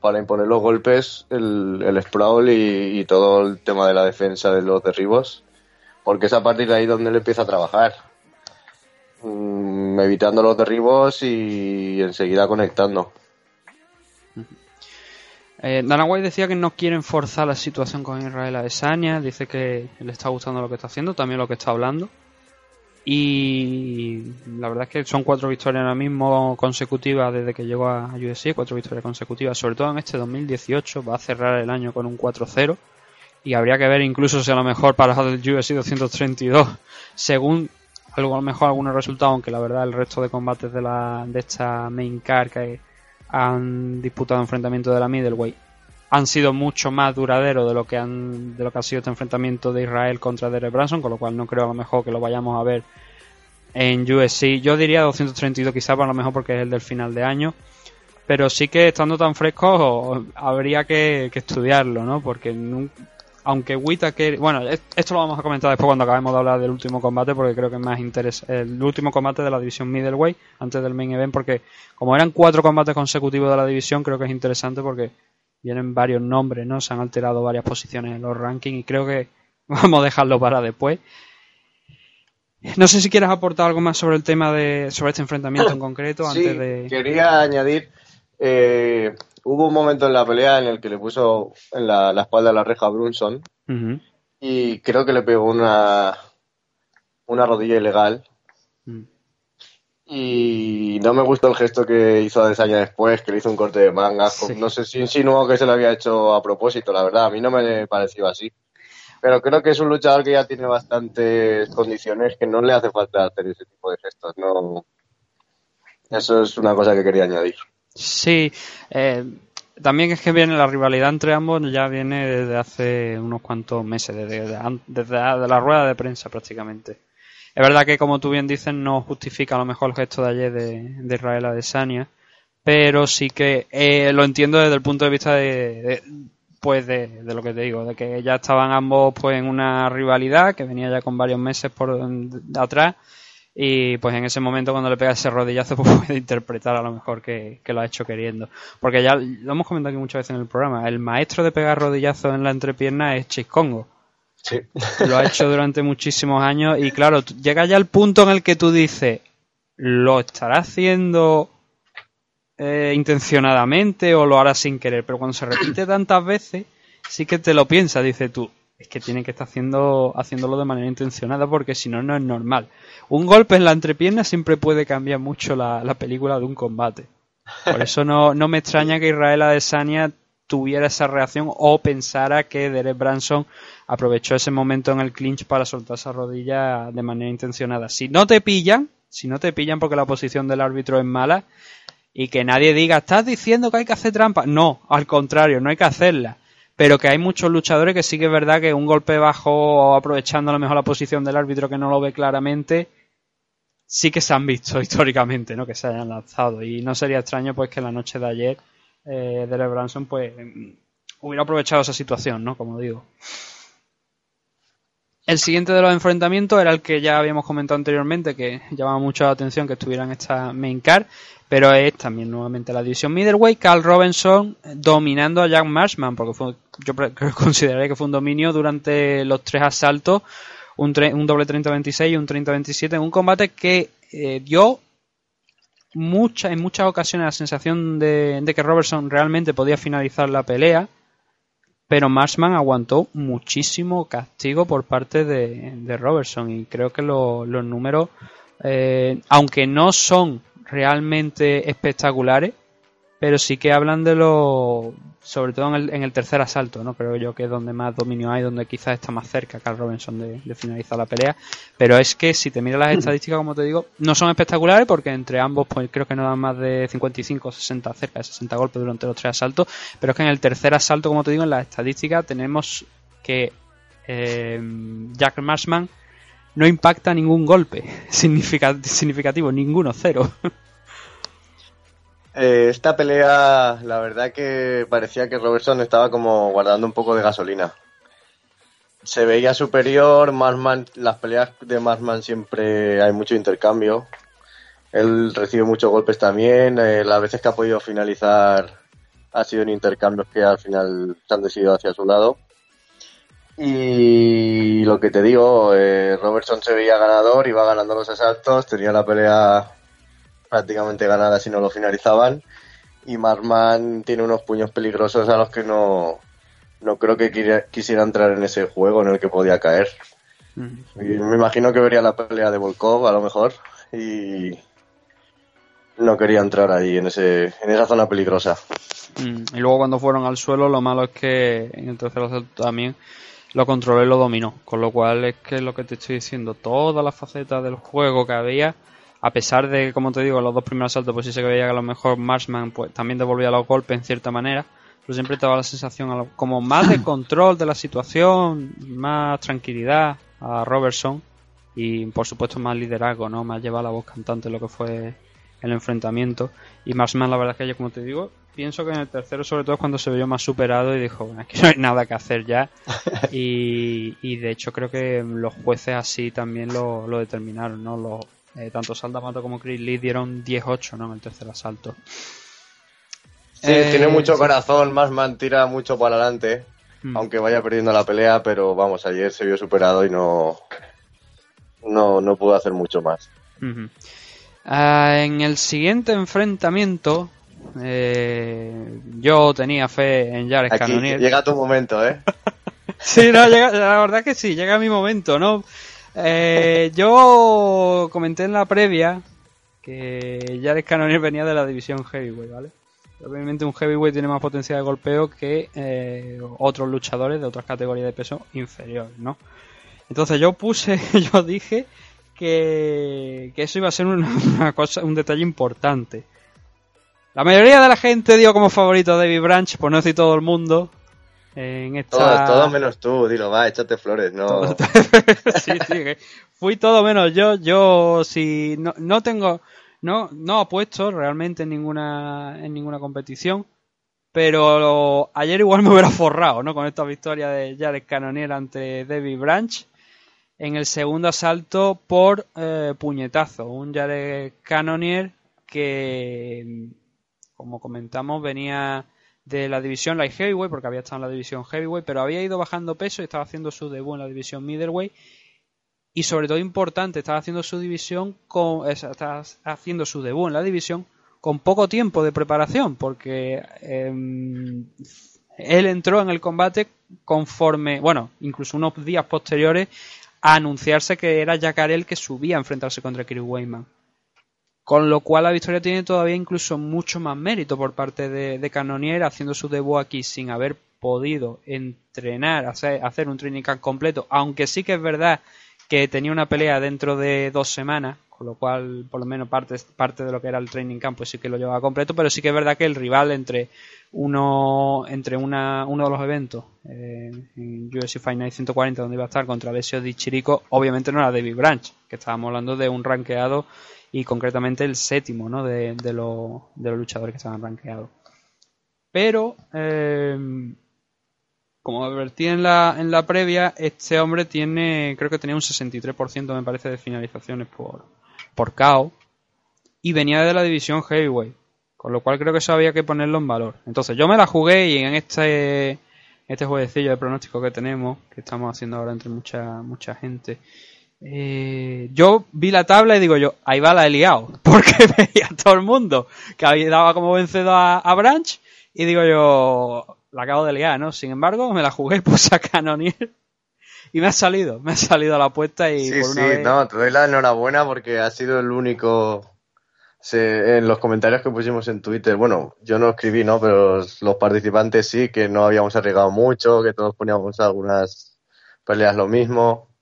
para imponer los golpes, el, el sprawl y, y todo el tema de la defensa de los derribos, porque es a partir de ahí donde él empieza a trabajar, Mm, evitando los derribos y enseguida conectando. Eh, Dana White decía que no quieren forzar la situación con Israel Adesanya. Dice que le está gustando lo que está haciendo, también lo que está hablando. Y la verdad es que son cuatro victorias ahora mismo consecutivas desde que llegó a UFC, cuatro victorias consecutivas, sobre todo en este 2018. Va a cerrar el año con un 4-0. Y habría que ver incluso si a lo mejor para el UFC 232, según algo a lo mejor algunos resultados, aunque la verdad el resto de combates de, la, de esta main card que han disputado enfrentamientos de la middleweight han sido mucho más duraderos de lo que han de lo que ha sido este enfrentamiento de Israel contra Derek Branson, con lo cual no creo a lo mejor que lo vayamos a ver en UFC. Yo diría 232 quizás a lo mejor porque es el del final de año, pero sí que estando tan fresco habría que, que estudiarlo, ¿no? Porque aunque Whittaker, bueno, es- esto lo vamos a comentar después cuando acabemos de hablar del último combate porque creo que es más interés el último combate de la división middleweight antes del main event porque como eran cuatro combates consecutivos de la división creo que es interesante porque vienen varios nombres, ¿no? Se han alterado varias posiciones en los rankings y creo que vamos a dejarlo para después. No sé si quieres aportar algo más sobre el tema de sobre este enfrentamiento en concreto Sí, antes de quería añadir, eh, hubo un momento en la pelea en el que le puso en la, la espalda a la reja a Brunson y creo que le pegó una, una rodilla ilegal. Mm. Y no me gustó el gesto que hizo Adesanya después, que le hizo un corte de mangas. Sí. No sé si insinuó que se lo había hecho a propósito, la verdad. A mí no me pareció así. Pero creo que es un luchador que ya tiene bastantes condiciones que no le hace falta hacer ese tipo de gestos. No. Eso es una cosa que quería añadir. Sí, eh, también es que viene la rivalidad entre ambos, ya viene desde hace unos cuantos meses, desde, desde, desde la, rueda de prensa prácticamente. Es verdad que, como tú bien dices, no justifica a lo mejor el gesto de ayer de, de Israel Adesanya, pero sí que eh, lo entiendo desde el punto de vista de, pues de, de lo que te digo, de que ya estaban ambos pues en una rivalidad que venía ya con varios meses por atrás y pues en ese momento cuando le pega ese rodillazo pues puede interpretar a lo mejor que, que lo ha hecho queriendo. Porque ya lo hemos comentado aquí muchas veces en el programa el maestro de pegar rodillazos en la entrepierna es Chase Congo. Sí. lo ha hecho durante muchísimos años y claro llega ya el punto en el que tú dices lo estará haciendo eh, intencionadamente o lo hará sin querer, pero cuando se repite tantas veces, sí que te lo piensas, dice tú, es que tiene que estar haciendo, haciéndolo de manera intencionada porque si no, no es normal. Un golpe en la entrepierna siempre puede cambiar mucho la, la película de un combate. Por eso no, no me extraña que Israel Adesanya tuviera esa reacción o pensara que Derek Branson aprovechó ese momento en el clinch para soltar esa rodilla de manera intencionada. Si no te pillan, si no te pillan porque la posición del árbitro es mala y que nadie diga, estás diciendo que hay que hacer trampa. No, al contrario, no hay que hacerla. Pero que hay muchos luchadores que sí que es verdad que un golpe bajo aprovechando a lo mejor la posición del árbitro que no lo ve claramente, sí que se han visto históricamente, ¿no? Que se hayan lanzado. Y no sería extraño pues que la noche de ayer eh, Branson pues hubiera aprovechado esa situación, ¿no? Como digo. El siguiente de los enfrentamientos era el que ya habíamos comentado anteriormente, que llamaba mucho la atención que estuviera en esta main card, pero es también nuevamente la división middleweight, Carl Robinson dominando a Jack Marshman, porque fue, yo consideraré que fue un dominio durante los tres asaltos, un, un doble 30-26 y un 30-27, en un combate que eh, dio mucha, en muchas ocasiones la sensación de, de que Robertson realmente podía finalizar la pelea, pero Marshman aguantó muchísimo castigo por parte de, de Robertson y creo que lo- los números, eh, aunque no son realmente espectaculares, pero sí que hablan de lo, sobre todo en el, en el tercer asalto, no creo yo que es donde más dominio hay, donde quizás está más cerca Carl Robinson de, de finalizar la pelea, pero es que si te miras las estadísticas, como te digo, no son espectaculares porque entre ambos pues creo que no dan más de 55 o 60, cerca de 60 golpes durante los tres asaltos, pero es que en el tercer asalto, como te digo, en las estadísticas tenemos que eh, Jack Marshman no impacta ningún golpe significa- significativo, ninguno, cero. Eh, esta pelea, la verdad que parecía que Robertson estaba como guardando un poco de gasolina. Se veía superior, las peleas de Marsman siempre hay mucho intercambio. Él recibe muchos golpes también, eh, las veces que ha podido finalizar ha sido en intercambios que al final se han decidido hacia su lado. Y lo que te digo, eh, Robertson se veía ganador, iba ganando los asaltos, tenía la pelea prácticamente ganada si no lo finalizaban. Y Marman tiene unos puños peligrosos a los que no, no creo que quisiera entrar en ese juego en el que podía caer. Y me imagino que vería la pelea de Volkov a lo mejor y no quería entrar ahí en ese en esa zona peligrosa. Mm, Y luego cuando fueron al suelo, lo malo es que en el tercer asalto también lo controló y lo dominó. Con lo cual es que es lo que te estoy diciendo, todas las facetas del juego que había, a pesar de, como te digo, los dos primeros asaltos, pues sí se veía que a lo mejor Marshman pues, también devolvía los golpes en cierta manera, pero siempre te daba la sensación como más de control de la situación, más tranquilidad a Robertson y por supuesto más liderazgo, ¿no? Más llevar la voz cantante lo que fue el enfrentamiento. Y Marshman, la verdad es que yo, como te digo, pienso que en el tercero, sobre todo, es cuando se vio más superado y dijo, bueno, aquí no hay nada que hacer ya. y, y de hecho, creo que los jueces así también lo, lo determinaron, ¿no? Los, eh, tanto Saldamato como Chris Lee dieron 10-8, ¿no? En el tercer asalto. Sí, Eh, tiene mucho sí. corazón, Marsman tira mucho para adelante, Mm. aunque vaya perdiendo la pelea, pero vamos, ayer se vio superado y no no, no pudo hacer mucho más. Ah, en el siguiente enfrentamiento, eh, yo tenía fe en Jared Aquí Cannonier. llega tu momento, ¿eh? Sí, no, llega- la verdad que sí, llega mi momento, ¿no? Eh, yo comenté en la previa que Jared Cannonier venía de la división heavyweight, ¿vale? Obviamente un heavyweight tiene más potencia de golpeo que eh, otros luchadores de otras categorías de peso inferiores, ¿no? Entonces yo puse, yo dije que, que eso iba a ser una, una cosa, un detalle importante. La mayoría de la gente dio como favorito a David Branch, por no decir todo el mundo, en esta... Todo, todo menos tú, dilo, va, échate flores, no. sí, sí, que fui todo menos yo. Yo si no, no tengo, no, no apuesto realmente en ninguna, en ninguna competición. Pero ayer igual me hubiera forrado, ¿no? Con esta victoria de Jared Cannonier ante David Branch en el segundo asalto por eh, puñetazo. Un Jared Cannonier que, como comentamos, venía de la división light heavyweight porque había estado en la división heavyweight, pero había ido bajando peso y estaba haciendo su debut en la división middleweight y sobre todo importante, estaba haciendo su división con, haciendo su debut en la división con poco tiempo de preparación, porque em, él entró en el combate conforme, bueno, incluso unos días posteriores a anunciarse que era Jacare el que subía a enfrentarse contra Chris Weyman. Con lo cual la victoria tiene todavía incluso mucho más mérito por parte de, de Cannonier haciendo su debut aquí sin haber podido entrenar, hacer, hacer un training camp completo, aunque sí que es verdad que tenía una pelea dentro de dos semanas, con lo cual por lo menos parte, parte de lo que era el training camp pues sí que lo llevaba completo, pero sí que es verdad que el rival entre uno entre una, uno de los eventos eh, en UFC Fight Night 140 donde iba a estar contra Alessio Di Chirico, obviamente no era David Branch, que estábamos hablando de un rankeado y concretamente el séptimo ¿no? de, de, los, de los luchadores que estaban rankeados. Pero eh, como advertí en la, en la previa, este hombre tiene, creo que tenía un 63% me parece de finalizaciones por, por KO y venía de la división heavyweight, con lo cual creo que eso había que ponerlo en valor. Entonces yo me la jugué y en este este jueguecillo de pronóstico que tenemos, que estamos haciendo ahora entre mucha mucha gente, eh, yo vi la tabla y digo yo, ahí va la he liado, porque veía a todo el mundo que había daba como vencedor a, a Branch y digo yo, la acabo de liar, ¿no? Sin embargo, me la jugué, puse a Canonier y me ha salido, me ha salido la apuesta y Sí, por sí, vez... no, te doy la enhorabuena porque ha sido el único. se- en los comentarios que pusimos en Twitter, bueno, yo no escribí, ¿no? Pero los participantes sí, que no habíamos arriesgado mucho, que todos poníamos algunas peleas lo mismo.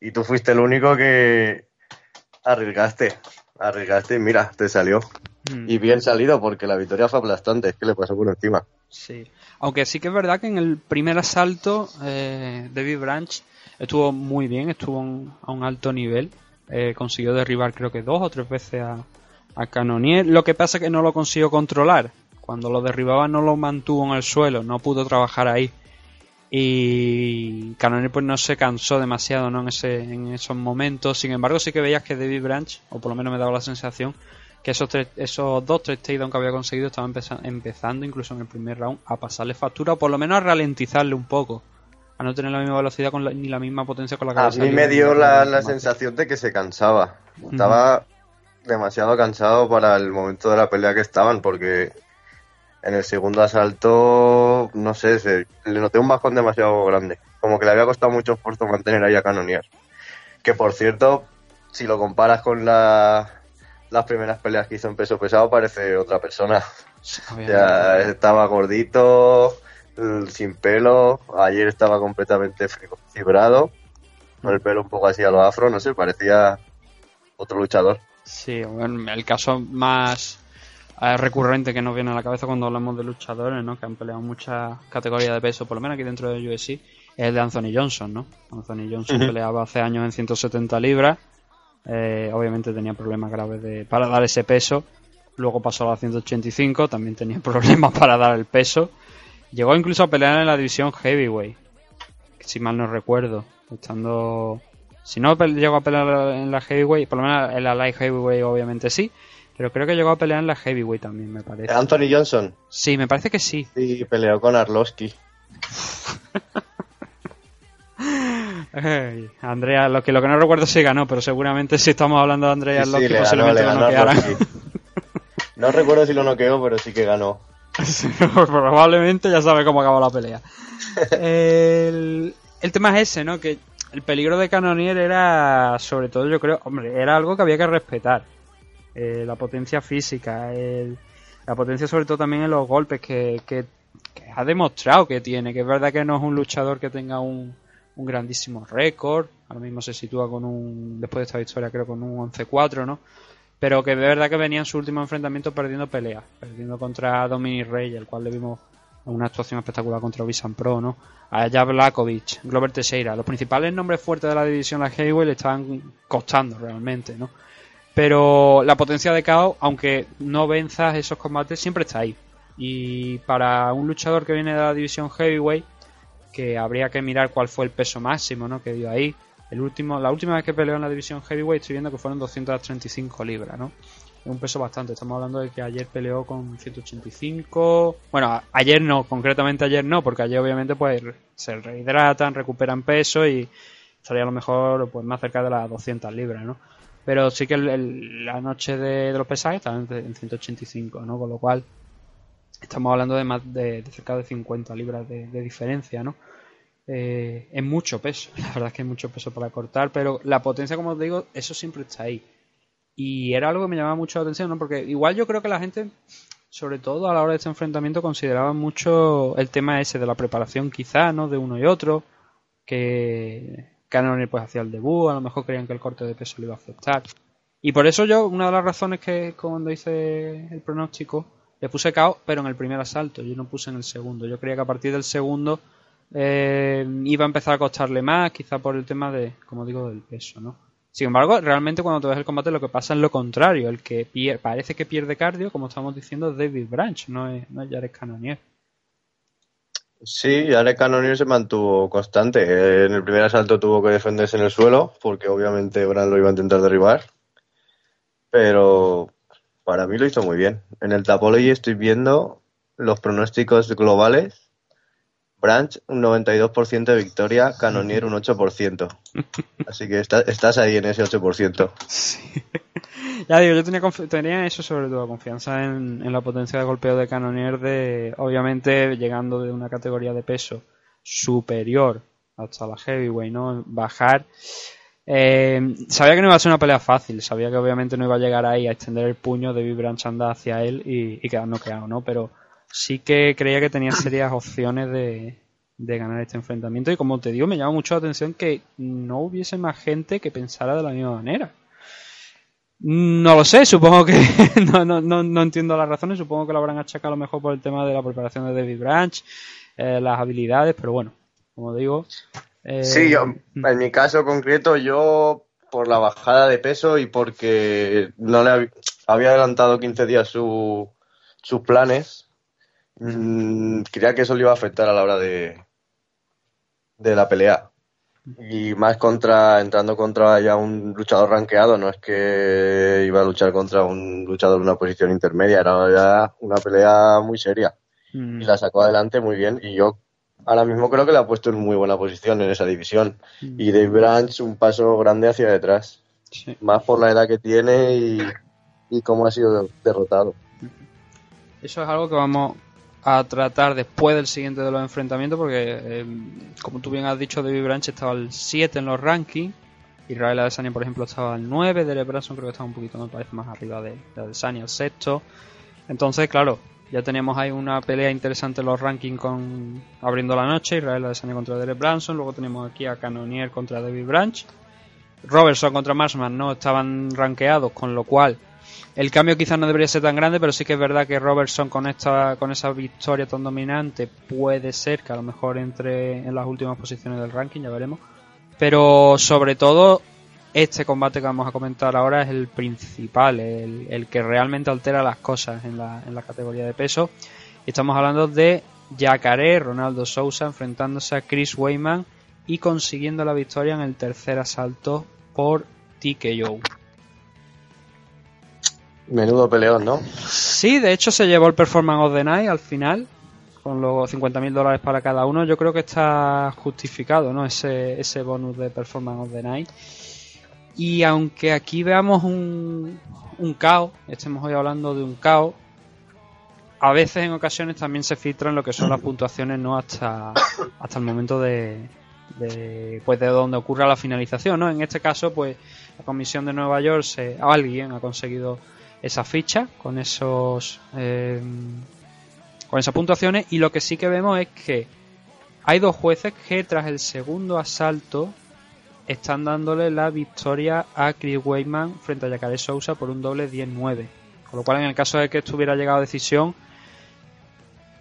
Y tú fuiste el único que arriesgaste, arriesgaste y mira, te salió. Mm. Y bien salido porque la victoria fue aplastante, es que le pasó por encima. Sí. Aunque sí que es verdad que en el primer asalto eh, David Branch estuvo muy bien, estuvo un- a un alto nivel. Eh, consiguió derribar creo que dos o tres veces a, a Cannonier. Lo que pasa es que no lo consiguió controlar. Cuando lo derribaba no lo mantuvo en el suelo, no pudo trabajar ahí. Y Cannonier pues no se cansó demasiado ¿no? en, ese, en esos momentos. Sin embargo sí que veías que David Branch, o por lo menos me daba la sensación, que esos, tres, esos dos, tres takedowns que había conseguido estaban empeza- empezando, incluso en el primer round, a pasarle factura o por lo menos a ralentizarle un poco. A no tener la misma velocidad con la- ni la misma potencia con la que A mí me dio la, la sensación de que se cansaba. Estaba demasiado cansado para el momento de la pelea que estaban, porque en el segundo asalto, no sé, se- le noté un bajón demasiado grande. Como que le había costado mucho esfuerzo mantener ahí a Canonier. Que por cierto, si lo comparas con la- las primeras peleas que hizo en peso pesado, parece otra persona. Ya estaba gordito, sin pelo. Ayer estaba completamente fibrado, con el pelo un poco así a lo afro, no sé, parecía otro luchador. Sí, bueno, el caso más recurrente que nos viene a la cabeza cuando hablamos de luchadores, ¿no? Que han peleado muchas categorías de peso, por lo menos aquí dentro de UFC, es el de Anthony Johnson, ¿no? Anthony Johnson peleaba hace años en 170 libras, eh, obviamente tenía problemas graves de, para dar ese peso, luego pasó a la 185, también tenía problemas para dar el peso, llegó incluso a pelear en la división heavyweight, si mal no recuerdo, estando... Si no llegó a pelear en la heavyweight, por lo menos en la light heavyweight obviamente sí, pero creo que llegó a pelear en la heavyweight también, me parece. Anthony Johnson. Sí, me parece que sí. Sí, peleó con Arlovsky. Ay, Andrea, lo que, lo que no recuerdo si ganó, pero seguramente si estamos hablando de Andrea Sí, Arlovski, sí, le ganó, posiblemente le lo ganó noquearan. No recuerdo si lo noqueó, pero sí que ganó. Probablemente ya sabe cómo acabó la pelea. el, el tema es ese, ¿no? Que el peligro de Canonier era, sobre todo, yo creo, hombre, era algo que había que respetar. Eh, la potencia física, el- la potencia sobre todo también en los golpes que, que- ha demostrado que tiene, que es verdad que no es un luchador que tenga un, un grandísimo récord, ahora mismo se sitúa con un, después de esta victoria creo con un 11-4, ¿no? Pero que de verdad que venía en su último enfrentamiento perdiendo peleas, perdiendo contra Dominic Rey, el cual le vimos una actuación espectacular contra Visan Pro, ¿no? A Jav Blakovic, Glover Teixeira, los principales nombres fuertes de la división, la le estaban costando realmente, ¿no? Pero la potencia de KO, aunque no venzas esos combates, siempre está ahí. Y para un luchador que viene de la división Heavyweight, que habría que mirar cuál fue el peso máximo, ¿no? Que dio ahí. El último, la última vez que peleó en la división Heavyweight estoy viendo que fueron 235 libras, ¿no? Es un peso bastante. Estamos hablando de que ayer peleó con 185. Bueno, ayer no, concretamente ayer no, porque ayer obviamente pues se rehidratan, recuperan peso y estaría a lo mejor pues más cerca de las 200 libras, ¿no? Pero sí que la noche de, los pesajes estaba en, en 185, ¿no? Con lo cual estamos hablando de más de, cerca de 50 libras de, de diferencia, ¿no? Eh, es mucho peso, la verdad es que es mucho peso para cortar, pero la potencia, como os digo, eso siempre está ahí. Y era algo que me llamaba mucho la atención, ¿no? Porque igual yo creo que la gente, sobre todo a la hora de este enfrentamiento, consideraba mucho el tema ese de la preparación quizá, ¿no? De uno y otro, que Cannonier pues hacía el debut, a lo mejor creían que el corte de peso le iba a afectar. Y por eso yo, una de las razones que cuando hice el pronóstico, le puse KO, pero en el primer asalto, yo no puse en el segundo. Yo creía que a partir del segundo eh, iba a empezar a costarle más, quizá por el tema de, como digo, del peso, ¿no? Sin embargo, realmente cuando te ves el combate lo que pasa es lo contrario. El que parece que pierde cardio, como estamos diciendo, es David Branch, no es, no es Jared Cannonier. Sí, Alec Cannonier se mantuvo constante. En el primer asalto tuvo que defenderse en el suelo, porque obviamente Bran lo iba a intentar derribar. Pero para mí lo hizo muy bien. En el Tapology estoy viendo los pronósticos globales. Branch un 92% de victoria, Cannonier un 8%. Así que está- estás ahí en ese 8%. Ya digo, yo tenía, tenía eso sobre todo, confianza en, en la potencia de golpeo de Cannonier, de, obviamente llegando de una categoría de peso superior hasta la heavyweight, ¿no? Bajar. Eh, sabía que no iba a ser una pelea fácil, sabía que obviamente no iba a llegar ahí a extender el puño de Branch anda hacia él y, y quedar noqueado, ¿no? Pero sí que creía que tenía serias opciones de, de ganar este enfrentamiento y como te digo, me llama mucho la atención que no hubiese más gente que pensara de la misma manera. No lo sé, supongo que no, no, no, no entiendo las razones, supongo que lo habrán achacado a lo mejor por el tema de la preparación de David Branch, eh, las habilidades, pero bueno, como digo. eh, Sí, yo, en mi caso concreto, yo por la bajada de peso y porque no le hab- había adelantado 15 días su- sus planes, mm, creía que eso le iba a afectar a la hora de, de la pelea. Y más contra, entrando contra ya un luchador rankeado, no es que iba a luchar contra un luchador en una posición intermedia, era ya una pelea muy seria. Mm, y la sacó adelante muy bien y yo ahora mismo creo que la ha puesto en muy buena posición en esa división. Y Dave Branch un paso grande hacia detrás. Sí. más por la edad que tiene y, y cómo ha sido derrotado. Eso es algo que vamos a tratar después del siguiente de los enfrentamientos, porque, eh, como tú bien has dicho, David Branch estaba al 7 en los rankings. Israel Adesanya, por ejemplo, estaba al 9. Derek Branson creo que estaba un poquito, me parece, más arriba de, de Adesanya, al sexto. Entonces, claro, ya teníamos ahí una pelea interesante en los rankings con abriendo la noche. Israel Adesanya contra Derek Branson. Luego tenemos aquí a Cannonier contra David Branch. Robertson contra Marsman no estaban rankeados, con lo cual el cambio quizás no debería ser tan grande, pero sí que es verdad que Robertson con esta con esa victoria tan dominante puede ser que a lo mejor entre en las últimas posiciones del ranking, ya veremos. Pero sobre todo este combate que vamos a comentar ahora es el principal, el, que realmente altera las cosas en la, en la categoría de peso. Estamos hablando de Yacaré, Ronaldo Sousa enfrentándose a Chris Weyman y consiguiendo la victoria en el tercer asalto por TKO. Menudo peleón ¿no? Sí, de hecho se llevó el Performance of the Night al final, con los 50.000 dólares para cada uno. Yo creo que está justificado, ¿no? Ese, ese bonus de Performance of the Night. Y aunque aquí veamos un, un caos, estemos hoy hablando de un caos, a veces en ocasiones también se filtran lo que son las puntuaciones, ¿no? Hasta, hasta el momento de, de, pues de donde ocurra la finalización, ¿no? En este caso, pues la Comisión de Nueva York, se, alguien ha conseguido esa ficha con esos eh, con esas puntuaciones. Y lo que sí que vemos es que hay dos jueces que tras el segundo asalto están dándole la victoria a Chris Weidman frente a Jacare Sousa por un doble 10-9 con lo cual en el caso de que estuviera llegado a decisión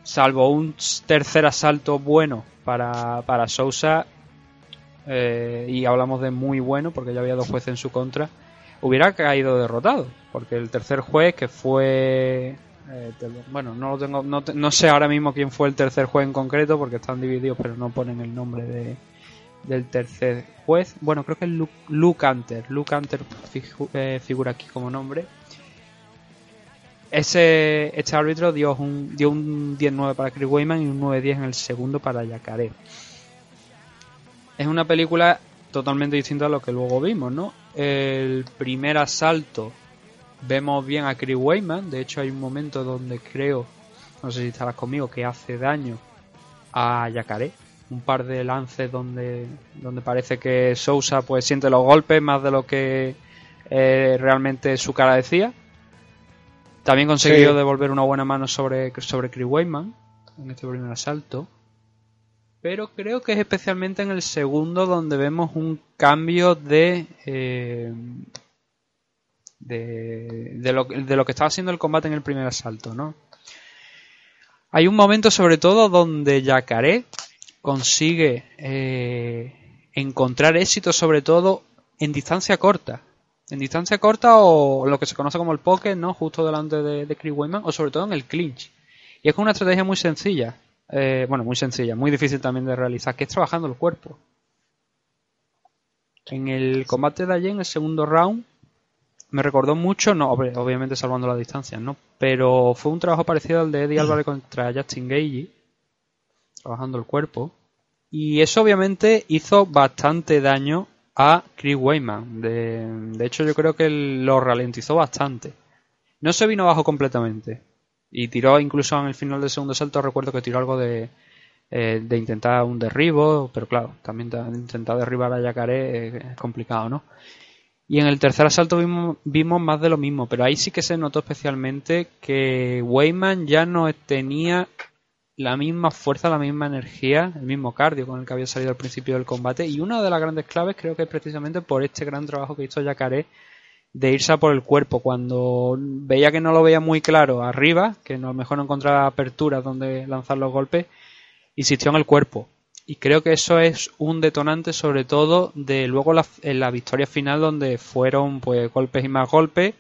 salvo un tercer asalto bueno para, para Sousa eh, y hablamos de muy bueno porque ya había dos jueces en su contra hubiera caído derrotado porque el tercer juez que fue eh, bueno no lo tengo no, no sé ahora mismo quién fue el tercer juez en concreto porque están divididos pero no ponen el nombre de del tercer juez. Bueno creo que es Luke, Luke Hunter Luke Hunter eh, figura aquí como nombre. Ese este árbitro dio un dio un 10-9 para Chris Weyman y un 9-10 en el segundo para Yacaré es una película totalmente distinto a lo que luego vimos, ¿no? El primer asalto vemos bien a Chris Weyman, de hecho hay un momento donde creo, no sé si estarás conmigo, que hace daño a Yacaré. Un par de lances donde, donde parece que Sousa pues siente los golpes más de lo que eh, realmente su cara decía. También consiguió Sí. devolver una buena mano sobre, sobre Chris Weyman en este primer asalto. Pero creo que es especialmente en el segundo donde vemos un cambio de. eh, de, de lo, de lo que estaba siendo el combate en el primer asalto, ¿no? Hay un momento, sobre todo, donde Yacaré consigue eh, encontrar éxito, sobre todo en distancia corta. En distancia corta o lo que se conoce como el poke, ¿no? Justo delante de, de Chris Weidman, o sobre todo en el clinch. Y es una estrategia muy sencilla. Eh, bueno, muy sencilla, muy difícil también de realizar, que es trabajando el cuerpo. En el combate de ayer, en el segundo round, me recordó mucho, no, ob- obviamente salvando las distancias, ¿no? Pero fue un trabajo parecido al de Eddie Álvarez contra Justin Gage, trabajando el cuerpo. Y eso obviamente hizo bastante daño a Chris Weyman. De, de hecho, yo creo que lo ralentizó bastante. No se vino abajo completamente. Y tiró incluso en el final del segundo salto, recuerdo que tiró algo de, eh, de intentar un derribo, pero claro, también ta- intentar derribar a Yacaré es complicado, ¿no? Y en el tercer asalto vimos, vimos más de lo mismo, pero ahí sí que se notó especialmente que Weyman ya no tenía la misma fuerza, la misma energía, el mismo cardio con el que había salido al principio del combate. Y una de las grandes claves creo que es precisamente por este gran trabajo que hizo Yacaré de irse a por el cuerpo. Cuando veía que no lo veía muy claro arriba, que a lo mejor no encontraba aperturas donde lanzar los golpes, insistió en el cuerpo. Y creo que eso es un detonante sobre todo de luego la, en la victoria final donde fueron pues golpes y más golpes,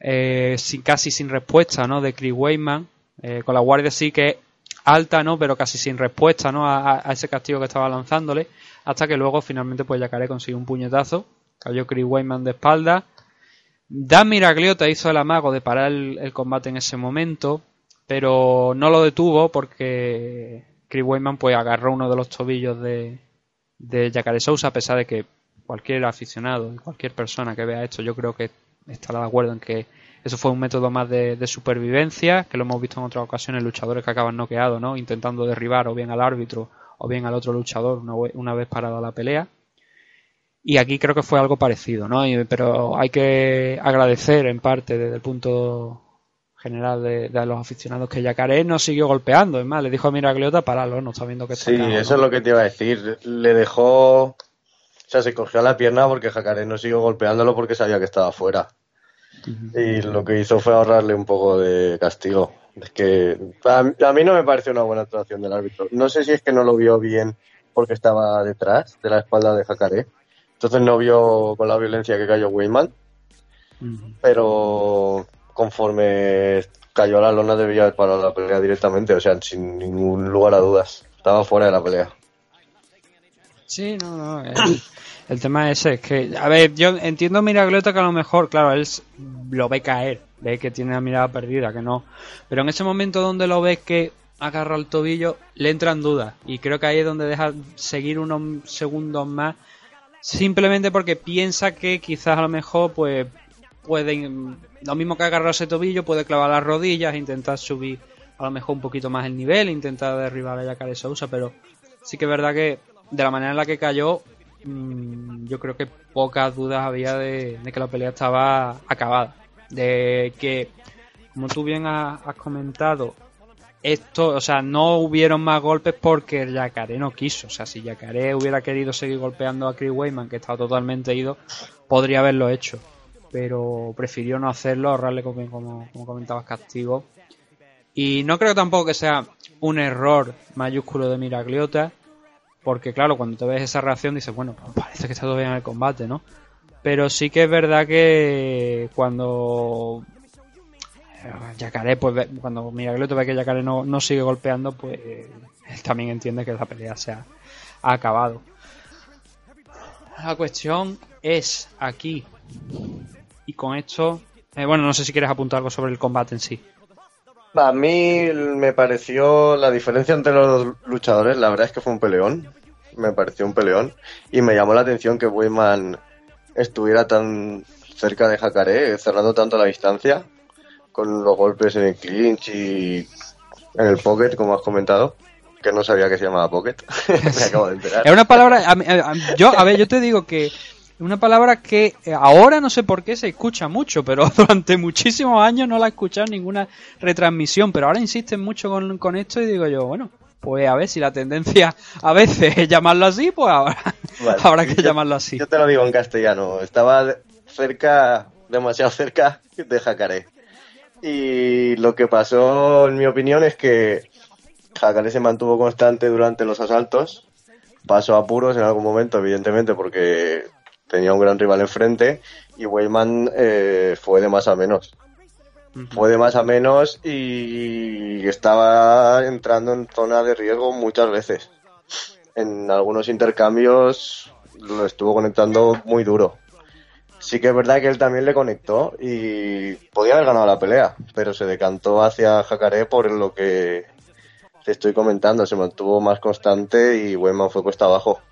eh, sin, casi sin respuesta, ¿no? De Chris Weyman, eh, con la guardia sí que alta, ¿no? Pero casi sin respuesta, ¿no? A, ese castigo que estaba lanzándole, hasta que luego finalmente pues Yacaré consiguió un puñetazo, cayó Chris Weyman de espalda, Dan Miragliota hizo el amago de parar el, combate en ese momento, pero no lo detuvo porque Chris Weyman pues agarró uno de los tobillos de, de Jacare Sousa, a pesar de que cualquier aficionado, cualquier persona que vea esto, yo creo que estará de acuerdo en que eso fue un método más de, de supervivencia, que lo hemos visto en otras ocasiones, luchadores que acaban noqueados, ¿no? Intentando derribar o bien al árbitro o bien al otro luchador una, una vez parada la pelea. Y aquí creo que fue algo parecido, ¿no? Y- pero hay que agradecer en parte desde el punto general de, de los aficionados que Yacaré no siguió golpeando. Es más, le dijo a Miragliota, paralo, no está viendo que está Sí, eso ¿no?". es lo que te iba a decir. Le dejó. O sea, se cogió la pierna porque Jacaré no siguió golpeándolo porque sabía que estaba fuera. Y lo que hizo fue ahorrarle un poco de castigo. Es que a, a mí no me parece una buena actuación del árbitro. No sé si es que no lo vio bien porque estaba detrás de la espalda de Jacaré. Entonces no vio con la violencia que cayó Weyman. Pero conforme cayó a la lona debía haber parado la pelea directamente. O sea, sin ningún lugar a dudas. Estaba fuera de la pelea. Sí, no, no. El, el tema ese es que, a ver, yo entiendo a Miraglota que a lo mejor, claro, él lo ve caer, ve que tiene la mirada perdida, que no. Pero en ese momento donde lo ves que agarra el tobillo, le entran dudas. Y creo que ahí es donde deja seguir unos segundos más, simplemente porque piensa que quizás a lo mejor, pues, puede, lo mismo que agarrar ese tobillo, puede clavar las rodillas, intentar subir a lo mejor un poquito más el nivel, intentar derribar a Yacare Sousa, pero sí que es verdad que de la manera en la que cayó, mm, yo creo que pocas dudas había de, de que la pelea estaba acabada. De que, como tú bien has, has comentado, esto, o sea, no hubieron más golpes porque Yacaré no quiso. O sea, si Yacaré hubiera querido seguir golpeando a Chris Weyman, que estaba totalmente ido, podría haberlo hecho. Pero prefirió no hacerlo, ahorrarle, como, como, comentabas, castigo. Y no creo tampoco que sea un error mayúsculo de Miragliota, porque claro, cuando te ves esa reacción dices, bueno, pues parece que está todavía en el combate, ¿no? Pero sí que es verdad que cuando Yacaré, pues cuando Miragliota ve que Yacaré no, no sigue golpeando, pues eh, él también entiende que la pelea se ha, acabado. La cuestión es aquí, y con esto, eh, bueno, no sé si quieres apuntar algo sobre el combate en sí. A mí me pareció la diferencia entre los dos luchadores, la verdad es que fue un peleón. me pareció un peleón y me llamó la atención que Weyman estuviera tan cerca de Jacaré, cerrando tanto la distancia, con los golpes en el clinch y en el pocket, como has comentado, que no sabía que se llamaba pocket, me acabo de enterar. Es una palabra. a a- a- yo, a ver, yo te digo que. Una palabra que eh, ahora no sé por qué se escucha mucho, pero durante muchísimos años no la he escuchado en ninguna retransmisión. Pero ahora insisten mucho con, con esto y digo yo, bueno, pues a ver si la tendencia a veces es llamarlo así, pues ahora Vale. habrá que Yo- llamarlo así. Yo te lo digo en castellano, estaba cerca, demasiado cerca de Jacaré. Y lo que pasó, en mi opinión, es que Jacaré se mantuvo constante durante los asaltos, pasó apuros en algún momento, evidentemente, porque tenía un gran rival enfrente, y Weyman eh, fue de más a menos. Fue de más a menos y estaba entrando en zona de riesgo muchas veces. En algunos intercambios lo estuvo conectando muy duro. Sí que es verdad que él también le conectó y podía haber ganado la pelea, pero se decantó hacia Jacaré por lo que te estoy comentando, se mantuvo más constante y Weyman fue cuesta abajo.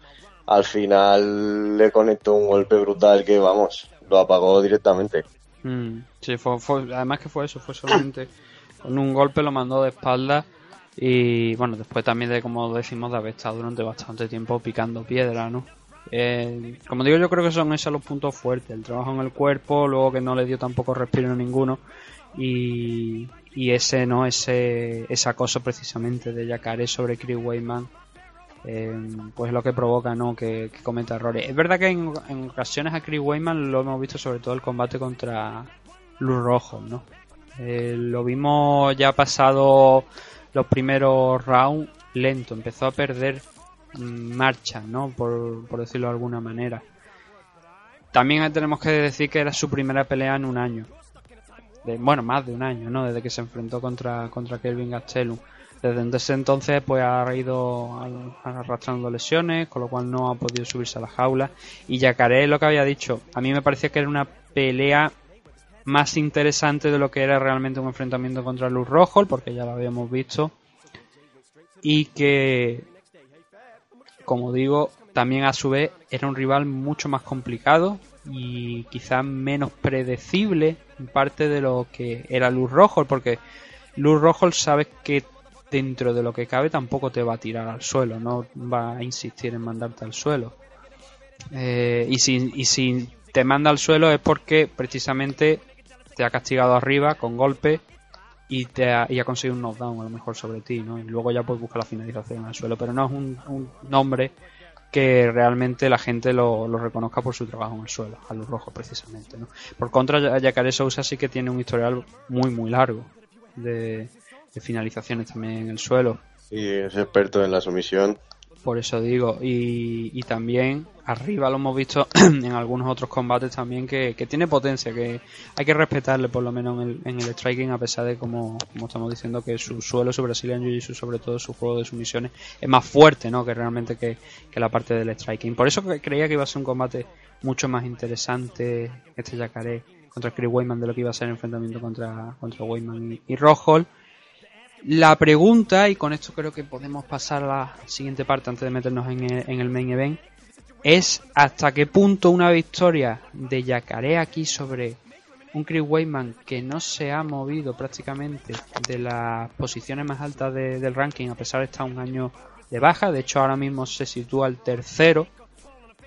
Al final le conectó un golpe brutal que, vamos, lo apagó directamente. Mm, sí, fue, fue- además que fue eso, fue solamente con un golpe lo mandó de espalda y bueno, después también de, como decimos, de haber estado durante bastante tiempo picando piedra, ¿no? Eh, como digo, yo creo que son esos los puntos fuertes, el trabajo en el cuerpo, luego que no le dio tampoco respiro ninguno y, ese, ¿no? Ese, ese acoso precisamente de Jacare sobre Chris Weyman eh, pues lo que provoca no que, cometa errores. Es verdad que en, ocasiones a Chris Weyman lo hemos visto sobre todo el combate contra Luz Rojo, ¿no? Eh, lo vimos ya pasado los primeros rounds lento, empezó a perder marcha, ¿no? Por, por decirlo de alguna manera. También tenemos que decir que era su primera pelea en un año. De- bueno, más de un año, ¿no? Desde que se enfrentó contra, contra Kelvin Gastelum. Desde ese entonces pues ha ido arrastrando lesiones, con lo cual no ha podido subirse a la jaula. Y Yacaré, lo que había dicho, a mí me parecía que era una pelea más interesante de lo que era realmente un enfrentamiento contra Luz Rojo, porque ya lo habíamos visto. Y que, como digo, también a su vez era un rival mucho más complicado y quizás menos predecible en parte de lo que era Luz Rojo, porque Luz Rojo sabes que dentro de lo que cabe tampoco te va a tirar al suelo, no va a insistir en mandarte al suelo. Eh, y, si, y si te manda al suelo es porque precisamente te ha castigado arriba con golpe y te ha, y ha conseguido un knockdown a lo mejor sobre ti, ¿no? Y luego ya puedes buscar la finalización al suelo, pero no es un, nombre que realmente la gente lo, reconozca por su trabajo en el suelo, a luz rojo precisamente, ¿no? Por contra, Jacare Sousa sí que tiene un historial muy muy largo de, de finalizaciones también en el suelo. Y es experto en la sumisión. Por eso digo, y, y también arriba lo hemos visto en algunos otros combates también que, que tiene potencia, que hay que respetarle por lo menos en el, en el striking a pesar de como, como estamos diciendo que su suelo, su Brazilian Jiu-Jitsu, sobre todo su juego de sumisiones, es más fuerte ¿no? que realmente que, que la parte del striking. Por eso creía que iba a ser un combate mucho más interesante este Yacaré contra Chris Weyman de lo que iba a ser el enfrentamiento contra, contra Weyman y, y. La pregunta, y con esto creo que podemos pasar a la siguiente parte antes de meternos en el, en el main event, es hasta qué punto una victoria de Yacaré aquí sobre un Chris Weyman que no se ha movido prácticamente de las posiciones más altas de- del ranking a pesar de estar un año de baja, de hecho ahora mismo se sitúa el tercero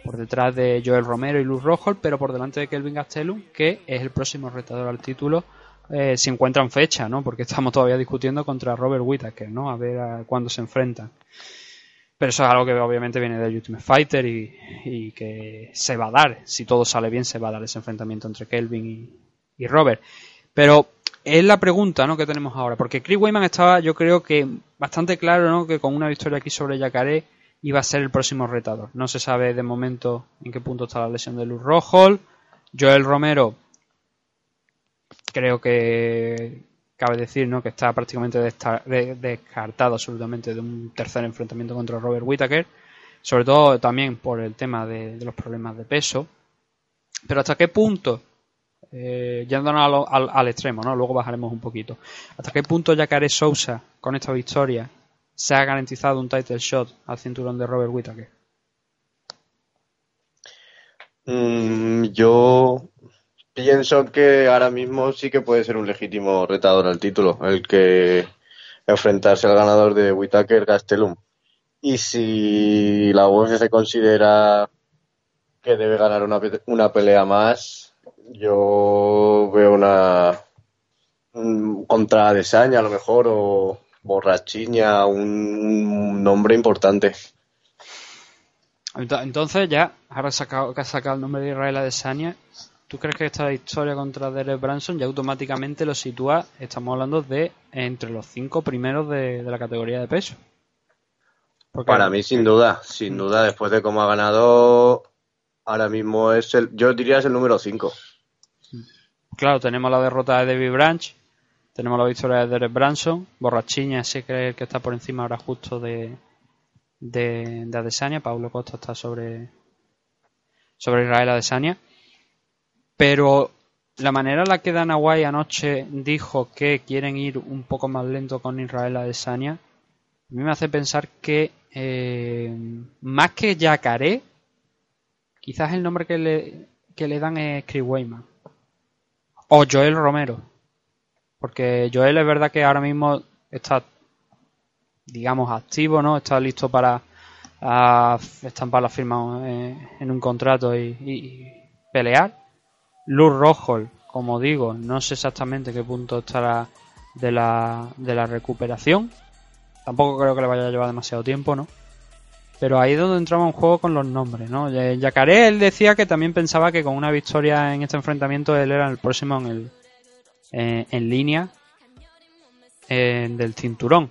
por detrás de Joel Romero y Luz Rojo, pero por delante de Kelvin Gastelum, que es el próximo retador al título eh, si encuentran fecha, ¿no? Porque estamos todavía discutiendo contra Robert Whittaker, ¿no? A ver a cuándo se enfrentan. Pero eso es algo que obviamente viene del Ultimate Fighter y, que se va a dar. Si todo sale bien, se va a dar ese enfrentamiento entre Kelvin y, Robert. Pero es la pregunta ¿no? que tenemos ahora. Porque Chris Weyman estaba, yo creo que bastante claro ¿no? que con una victoria aquí sobre Yacaré iba a ser el próximo retador. No se sabe de momento en qué punto está la lesión de Luz Rojo. Joel Romero creo que cabe decir ¿no? que está prácticamente descartado absolutamente de un tercer enfrentamiento contra Robert Whittaker, sobre todo también por el tema de, los problemas de peso. Pero hasta qué punto, eh, yéndonos al, extremo, ¿no? luego bajaremos un poquito, hasta qué punto Jacare Sousa con esta victoria se ha garantizado un title shot al cinturón de Robert Whittaker. Mm, yo pienso que ahora mismo sí que puede ser un legítimo retador al título, el que enfrentarse al ganador de Whitaker Gastelum. Y si la UFC considera que debe ganar una, una pelea más, yo veo una un- contra Adesanya a lo mejor o Borrachiña, un, un nombre importante. Ento- Entonces ya, ahora sacado, que has sacado el nombre de Israel Adesanya, ¿tú crees que esta historia contra Derek Branson ya automáticamente lo sitúa, estamos hablando de entre los cinco primeros de, de la categoría de peso? Porque- Para mí, sin duda, sin duda, después de cómo ha ganado, ahora mismo es el, yo diría es el número 5. Claro, tenemos la derrota de David Branch, tenemos la victoria de Derek Branson, Borrachiña sí que es el que está por encima ahora justo de, de, de Adesanya, Paulo Costa está sobre, sobre Israel Adesanya, pero la manera en la que Dana White anoche dijo que quieren ir un poco más lento con Israel Adesanya, a mí me hace pensar que eh, más que Yacaré, quizás el nombre que le, que le dan es Chris Weidman. O Joel Romero. Porque Joel es verdad que ahora mismo está, digamos, activo, ¿no? Está listo para estampar la firma eh, en un contrato y pelear. Luz Rojo, como digo, no sé exactamente qué punto estará de la, de la recuperación. Tampoco creo que le vaya a llevar demasiado tiempo, ¿no? Pero ahí es donde entraba en juego con los nombres, ¿no? Ya- Yacaré, él decía que también pensaba que con una victoria en este enfrentamiento él era el próximo en el eh, en línea eh, del cinturón.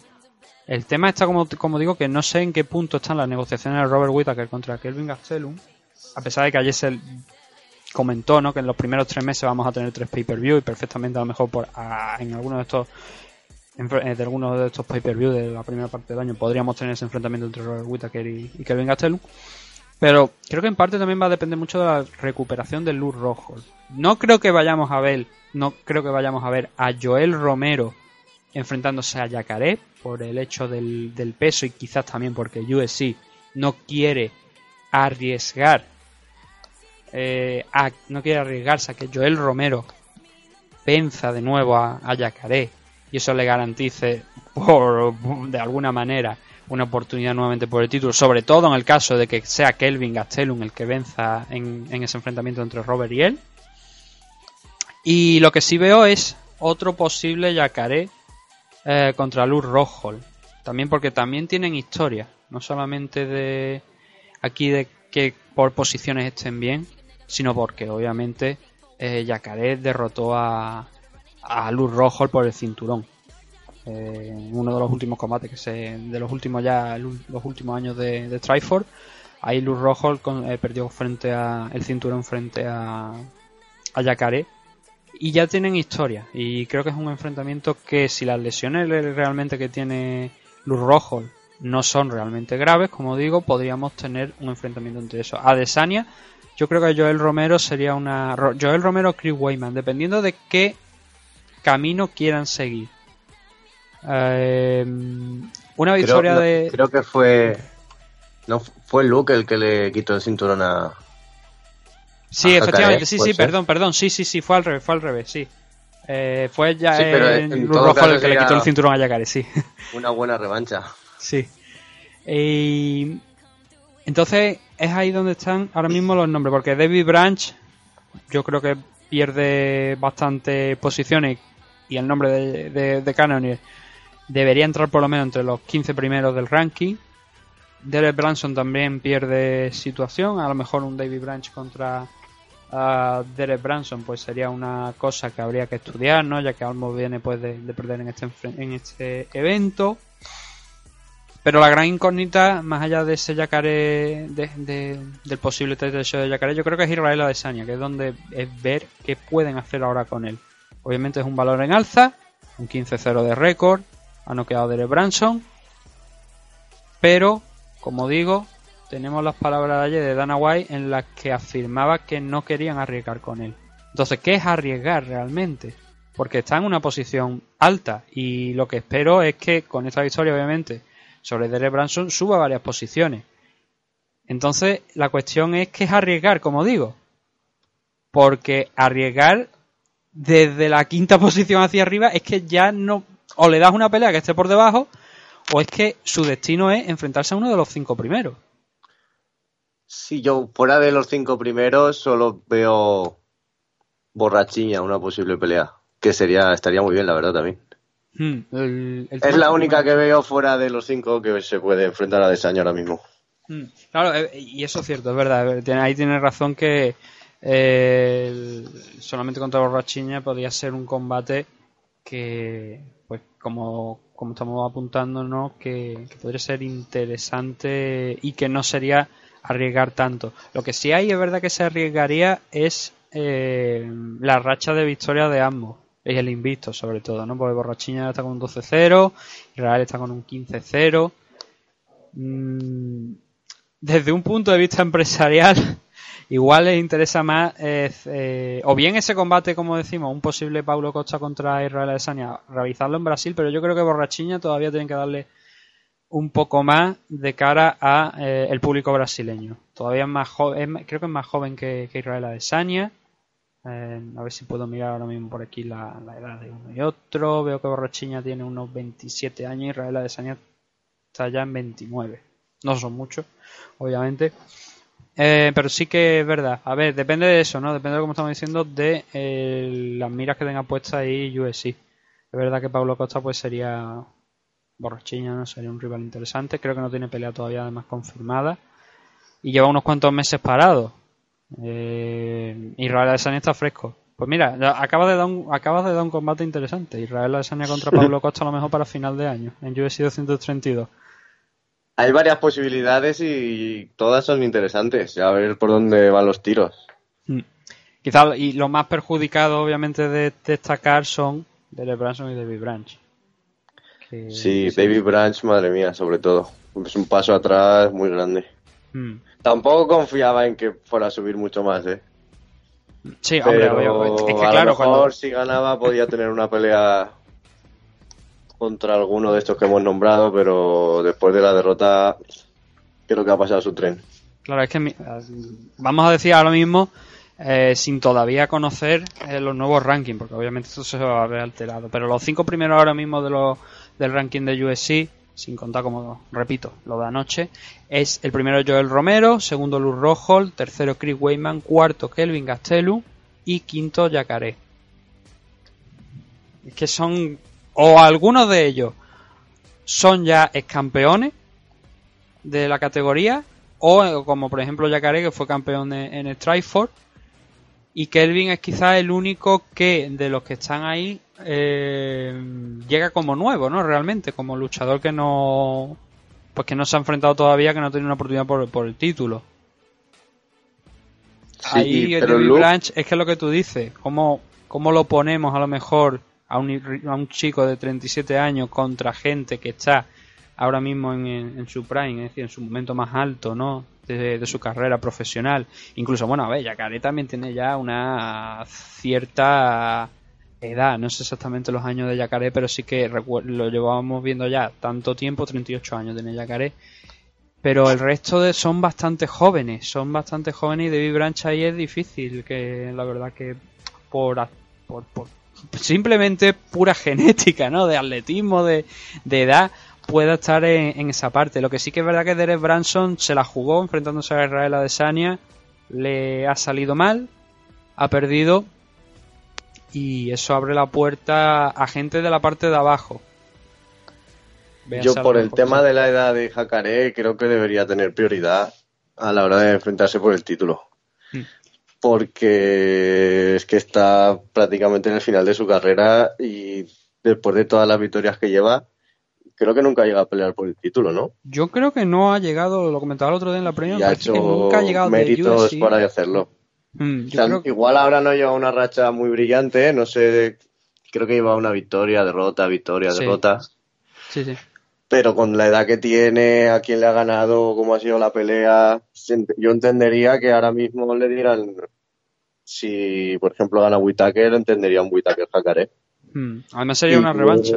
El tema está, como, como digo, que no sé en qué punto están las negociaciones de Robert Whittaker contra Kelvin Gastelum, a pesar de que ayer se comentó ¿no? que en los primeros tres meses vamos a tener tres pay-per-view y perfectamente a lo mejor por, a- en algunos de estos eh, de algunos de estos pay-per-view de la primera parte del año podríamos tener ese enfrentamiento entre Robert Whittaker y, y Kelvin Gastelum. Pero creo que en parte también va a depender mucho de la recuperación de Luz Rojo. No creo que vayamos a ver, no creo que vayamos a ver a Joel Romero enfrentándose a Yacaré por el hecho del, del peso y quizás también porque UFC no quiere arriesgar eh, a- no quiere arriesgarse a que Joel Romero venza de nuevo a, Yacaré y eso le garantice por, de alguna manera una oportunidad nuevamente por el título, sobre todo en el caso de que sea Kelvin Gastelum el que venza en, en ese enfrentamiento entre Robert y él. Y lo que sí veo es otro posible Yacaré eh, contra Luz Rojo. También porque también tienen historia, no solamente de aquí de que por posiciones estén bien, sino porque obviamente eh, Yacaré derrotó a, a Luz Rojo por el cinturón. Eh, uno de los últimos combates que se de los últimos ya los últimos años de, de Triforce ahí Luz Rojo eh, perdió frente a el cinturón frente a a Yacaré y ya tienen historia y creo que es un enfrentamiento que si las lesiones le- realmente que tiene Luz Rojo no son realmente graves como digo podríamos tener un enfrentamiento entre eso Adesanya yo creo que Joel Romero sería una Joel Romero o Chris Weidman dependiendo de qué camino quieran seguir Eh, una victoria creo, no, de creo que fue no fue Luke el que le quitó el cinturón a Sí, a efectivamente, sí, ¿puede sí, ser? perdón, perdón, sí, sí, sí, fue al revés, fue al revés, sí. Eh, fue ya Sí, eh, en- todo Rojo el que le quitó el cinturón a Yacaré, sí. una buena revancha. Sí. Y entonces es ahí donde están ahora mismo los nombres, porque David Branch yo creo que pierde bastante posiciones y el nombre de, de, Cannonier debería entrar por lo menos entre los 15 primeros del ranking. Derek Branson también pierde situación, a lo mejor un David Branch contra Derek Branson pues sería una cosa que habría que estudiar, ¿no? ya que Almo viene pues de, de perder en este, en este evento. Pero la gran incógnita, más allá de ese Yacaré, de, de- del posible show de Yacaré, yo creo que es Israel Adesanya, que es donde es ver qué pueden hacer ahora con él. Obviamente es un valor en alza, un 15-0 de récord, ha noqueado Derek Branson, pero, como digo, tenemos las palabras de ayer de Dana White en las que afirmaba que no querían arriesgar con él. Entonces, ¿qué es arriesgar realmente? Porque está en una posición alta y lo que espero es que con esta victoria, obviamente, sobre Derek Branson suba varias posiciones. Entonces, la cuestión es que es arriesgar, como digo. Porque arriesgar desde la quinta posición hacia arriba es que ya no. O le das una pelea que esté por debajo, o es que su destino es enfrentarse a uno de los cinco primeros. Si yo fuera de los cinco primeros, solo veo borrachiña una posible pelea. Que sería, estaría muy bien, la verdad, también. Hmm, el- el Es la única que veo fuera de los cinco que se puede enfrentar a Desaño ahora mismo. Mm, Claro, eh, y eso es cierto, es verdad. tiene- Ahí tienes razón que eh, solamente contra Borrachiña podría ser un combate que, pues, como, como estamos apuntándonos, que, que podría ser interesante y que no sería arriesgar tanto. Lo que sí hay es verdad que se arriesgaría es eh, la racha de victoria de ambos. Y el invicto, sobre todo, ¿no? Porque Borrachiña está con un 12-0, Israel está con un 15-0. Mm, desde un punto de vista empresarial, igual les interesa más, eh, eh, o bien ese combate, como decimos, un posible Paulo Costa contra Israel Adesanya, realizarlo en Brasil, pero yo creo que Borrachiña todavía tienen que darle un poco más de cara a eh, el público brasileño. Todavía es más joven, creo que es más joven que, que Israel Adesanya. Eh, a ver si puedo mirar ahora mismo por aquí la, edad de uno y otro. Veo que Borrachiña tiene unos 27 años y Israel Adesanya está ya en 29. No son muchos, obviamente. Eh, pero sí que es verdad. A ver, depende de eso, ¿no? Depende de como estamos diciendo, de eh, las miras que tenga puestas ahí USC. Es verdad que Pablo Costa pues sería borrachiña, ¿no? Sería un rival interesante. Creo que no tiene pelea todavía además confirmada. Y lleva unos cuantos meses parado. Eh, Israel Adesanya está fresco. Pues mira, ya acaba de dar un, acabas de dar un combate interesante. Israel Adesanya contra Pablo Costa a lo mejor para final de año, en UFC 232. Hay varias posibilidades y todas son interesantes. A ver por dónde van los tiros. Mm. Quizá y los más perjudicados, obviamente, de destacar son Derek Branson y David Branch. Que- Sí, David Branch, madre mía, sobre todo. Es un paso atrás muy grande. Mm. Tampoco confiaba en que fuera a subir mucho más, ¿eh? Sí, hombre, Pero obvio, es que a claro, lo mejor cuando- si ganaba podía tener una pelea contra alguno de estos que hemos nombrado, pero después de la derrota creo que ha pasado su tren. Claro, es que mi- vamos a decir ahora mismo, eh, sin todavía conocer eh, los nuevos rankings, porque obviamente esto se va a ver alterado, pero los cinco primeros ahora mismo de los, del ranking de USC, sin contar como, repito, lo de anoche, es el primero Joel Romero, segundo Luz Rojo, tercero Chris Weyman, cuarto Kelvin Gastelum y quinto Yacaré. Es que son, o algunos de ellos son ya ex campeones de la categoría, o como por ejemplo Yacaré, que fue campeón de- en Strikeforce, y Kelvin es quizás el único que de los que están ahí eh, llega como nuevo, ¿no? Realmente, como luchador que no pues que no se ha enfrentado todavía, que no tiene una oportunidad por, por el título. Sí, ahí el pero David Luke- Branch es que es lo que tú dices, ¿cómo, cómo lo ponemos a lo mejor a un, a un chico de 37 años contra gente que está ahora mismo en, su prime, es decir, en su momento más alto, ¿no? De, su carrera profesional. Incluso, bueno, a ver, Yacaré también tiene ya una cierta edad, no sé exactamente los años de Yacaré, pero sí que lo llevábamos viendo ya tanto tiempo, 38 años tiene Yacaré. Pero el resto de son bastante jóvenes, son bastante jóvenes y David Branch ahí es difícil, que la verdad que por, por, por simplemente pura genética, ¿no? De atletismo, de, de edad, pueda estar en, en esa parte. Lo que sí que es verdad que Derek Branson se la jugó enfrentándose a Israel Adesanya, le ha salido mal, ha perdido y eso abre la puerta a gente de la parte de abajo. Yo por el tema de la edad de Jacaré creo que debería tener prioridad a la hora de enfrentarse por el título. Mm. Porque es que está prácticamente en el final de su carrera y después de todas las victorias que lleva, creo que nunca llega a pelear por el título, ¿no? Yo creo que no ha llegado, lo comentaba el otro día en la premia, ha hecho que nunca ha llegado de méritos UFC. para hacerlo. Mm, O yo sea, creo que- Igual ahora no lleva una racha muy brillante, no sé, creo que lleva una victoria, derrota, victoria, Sí. derrota. sí, sí. Pero con la edad que tiene, a quién le ha ganado, cómo ha sido la pelea, yo entendería que ahora mismo le dieran, si por ejemplo gana Whitaker, entendería un Whitaker Jacaré. Mm, Además sería una revancha.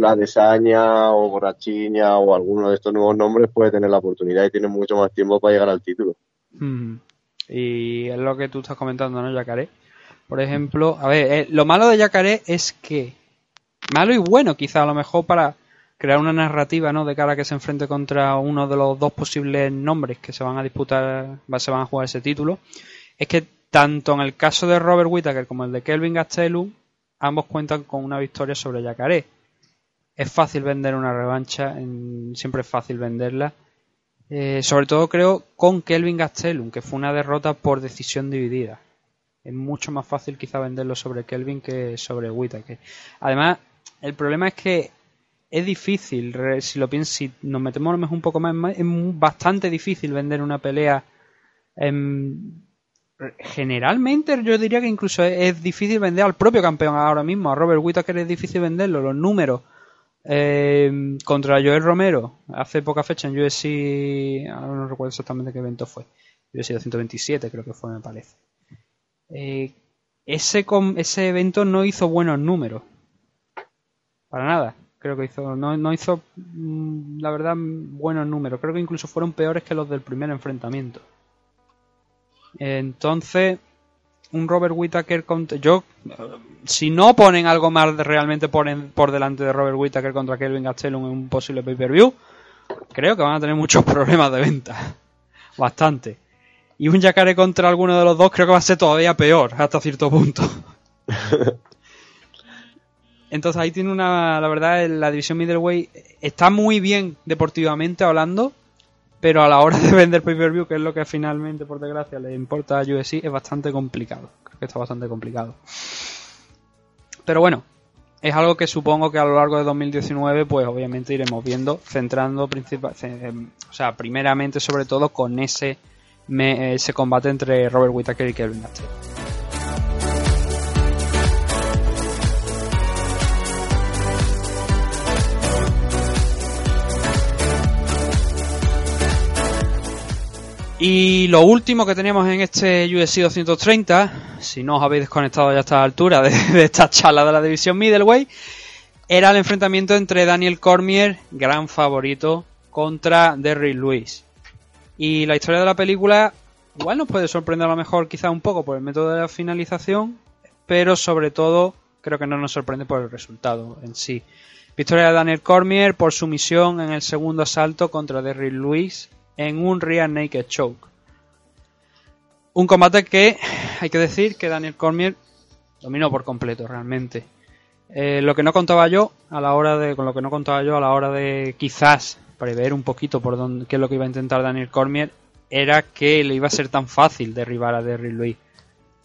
La de Saña o Borrachiña o alguno de estos nuevos nombres puede tener la oportunidad y tiene mucho más tiempo para llegar al título. Mm. Y es lo que tú estás comentando, ¿no, Yacaré? Por ejemplo, a ver, eh, lo malo de Yacaré es que, malo y bueno quizá a lo mejor para crear una narrativa, ¿no? De cara a que se enfrente contra uno de los dos posibles nombres que se van a disputar, va- se van a jugar ese título, es que tanto en el caso de Robert Whittaker como el de Kelvin Gastelum, ambos cuentan con una victoria sobre Yacaré. Es fácil vender una revancha, en- siempre es fácil venderla. Eh, sobre todo creo con Kelvin Gastelum, que fue una derrota por decisión dividida. Es mucho más fácil quizá venderlo sobre Kelvin que sobre Whittaker. Además, el problema es que es difícil, si lo piensas, si nos metemos un poco más, en es bastante difícil vender una pelea. re- generalmente yo diría que incluso es, difícil vender al propio campeón ahora mismo. A Robert Whittaker es difícil venderlo. Los números em, contra Joel Romero hace poca fecha en UFC, ahora no recuerdo exactamente qué evento fue. UFC 227 creo que fue, me parece. Eh, ese, ese evento no hizo buenos números. Para nada. Creo que hizo, no, no hizo, mm, la verdad, buenos números. Creo que incluso fueron peores que los del primer enfrentamiento. Entonces, un Robert Whittaker contra. Yo, si no ponen algo más realmente por, en- por delante de Robert Whittaker contra Kelvin Gastelum en un posible pay-per-view, creo que van a tener muchos problemas de venta. Bastante. Y un Yacaré contra alguno de los dos creo que va a ser todavía peor, hasta cierto punto. Entonces ahí tiene una, la verdad, la división middleweight está muy bien deportivamente hablando, pero a la hora de vender pay-per-view, que es lo que finalmente, por desgracia, le importa a UFC, es bastante complicado. Creo que está bastante complicado. Pero bueno, es algo que supongo que a lo largo de 2019, pues obviamente iremos viendo, centrando em, o sea, primeramente sobre todo con ese ese combate entre Robert Whittaker y Kelvin Gastelum. Y lo último que teníamos en este UFC 230, si no os habéis desconectado ya a esta altura de, de esta charla de la división middleweight, era el enfrentamiento entre Daniel Cormier, gran favorito, contra Derrick Lewis. Y la historia de la película igual nos puede sorprender a lo mejor quizá un poco por el método de la finalización, pero sobre todo creo que no nos sorprende por el resultado en sí. Victoria de Daniel Cormier por sumisión en el segundo asalto contra Derrick Lewis en un rear naked choke. Un combate que hay que decir que Daniel Cormier dominó por completo realmente. Eh, lo que no contaba yo a la hora de con lo que no contaba yo a la hora de quizás prever un poquito por dónde qué es lo que iba a intentar Daniel Cormier era que le iba a ser tan fácil derribar a Derrick Lewis.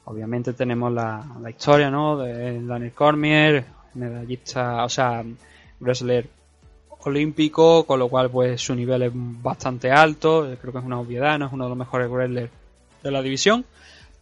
Obviamente tenemos la, la historia, ¿no? De Daniel Cormier, medallista, o sea, wrestler olímpico, con lo cual pues su nivel es bastante alto, creo que es una obviedad, no es uno de los mejores wrestlers de la división,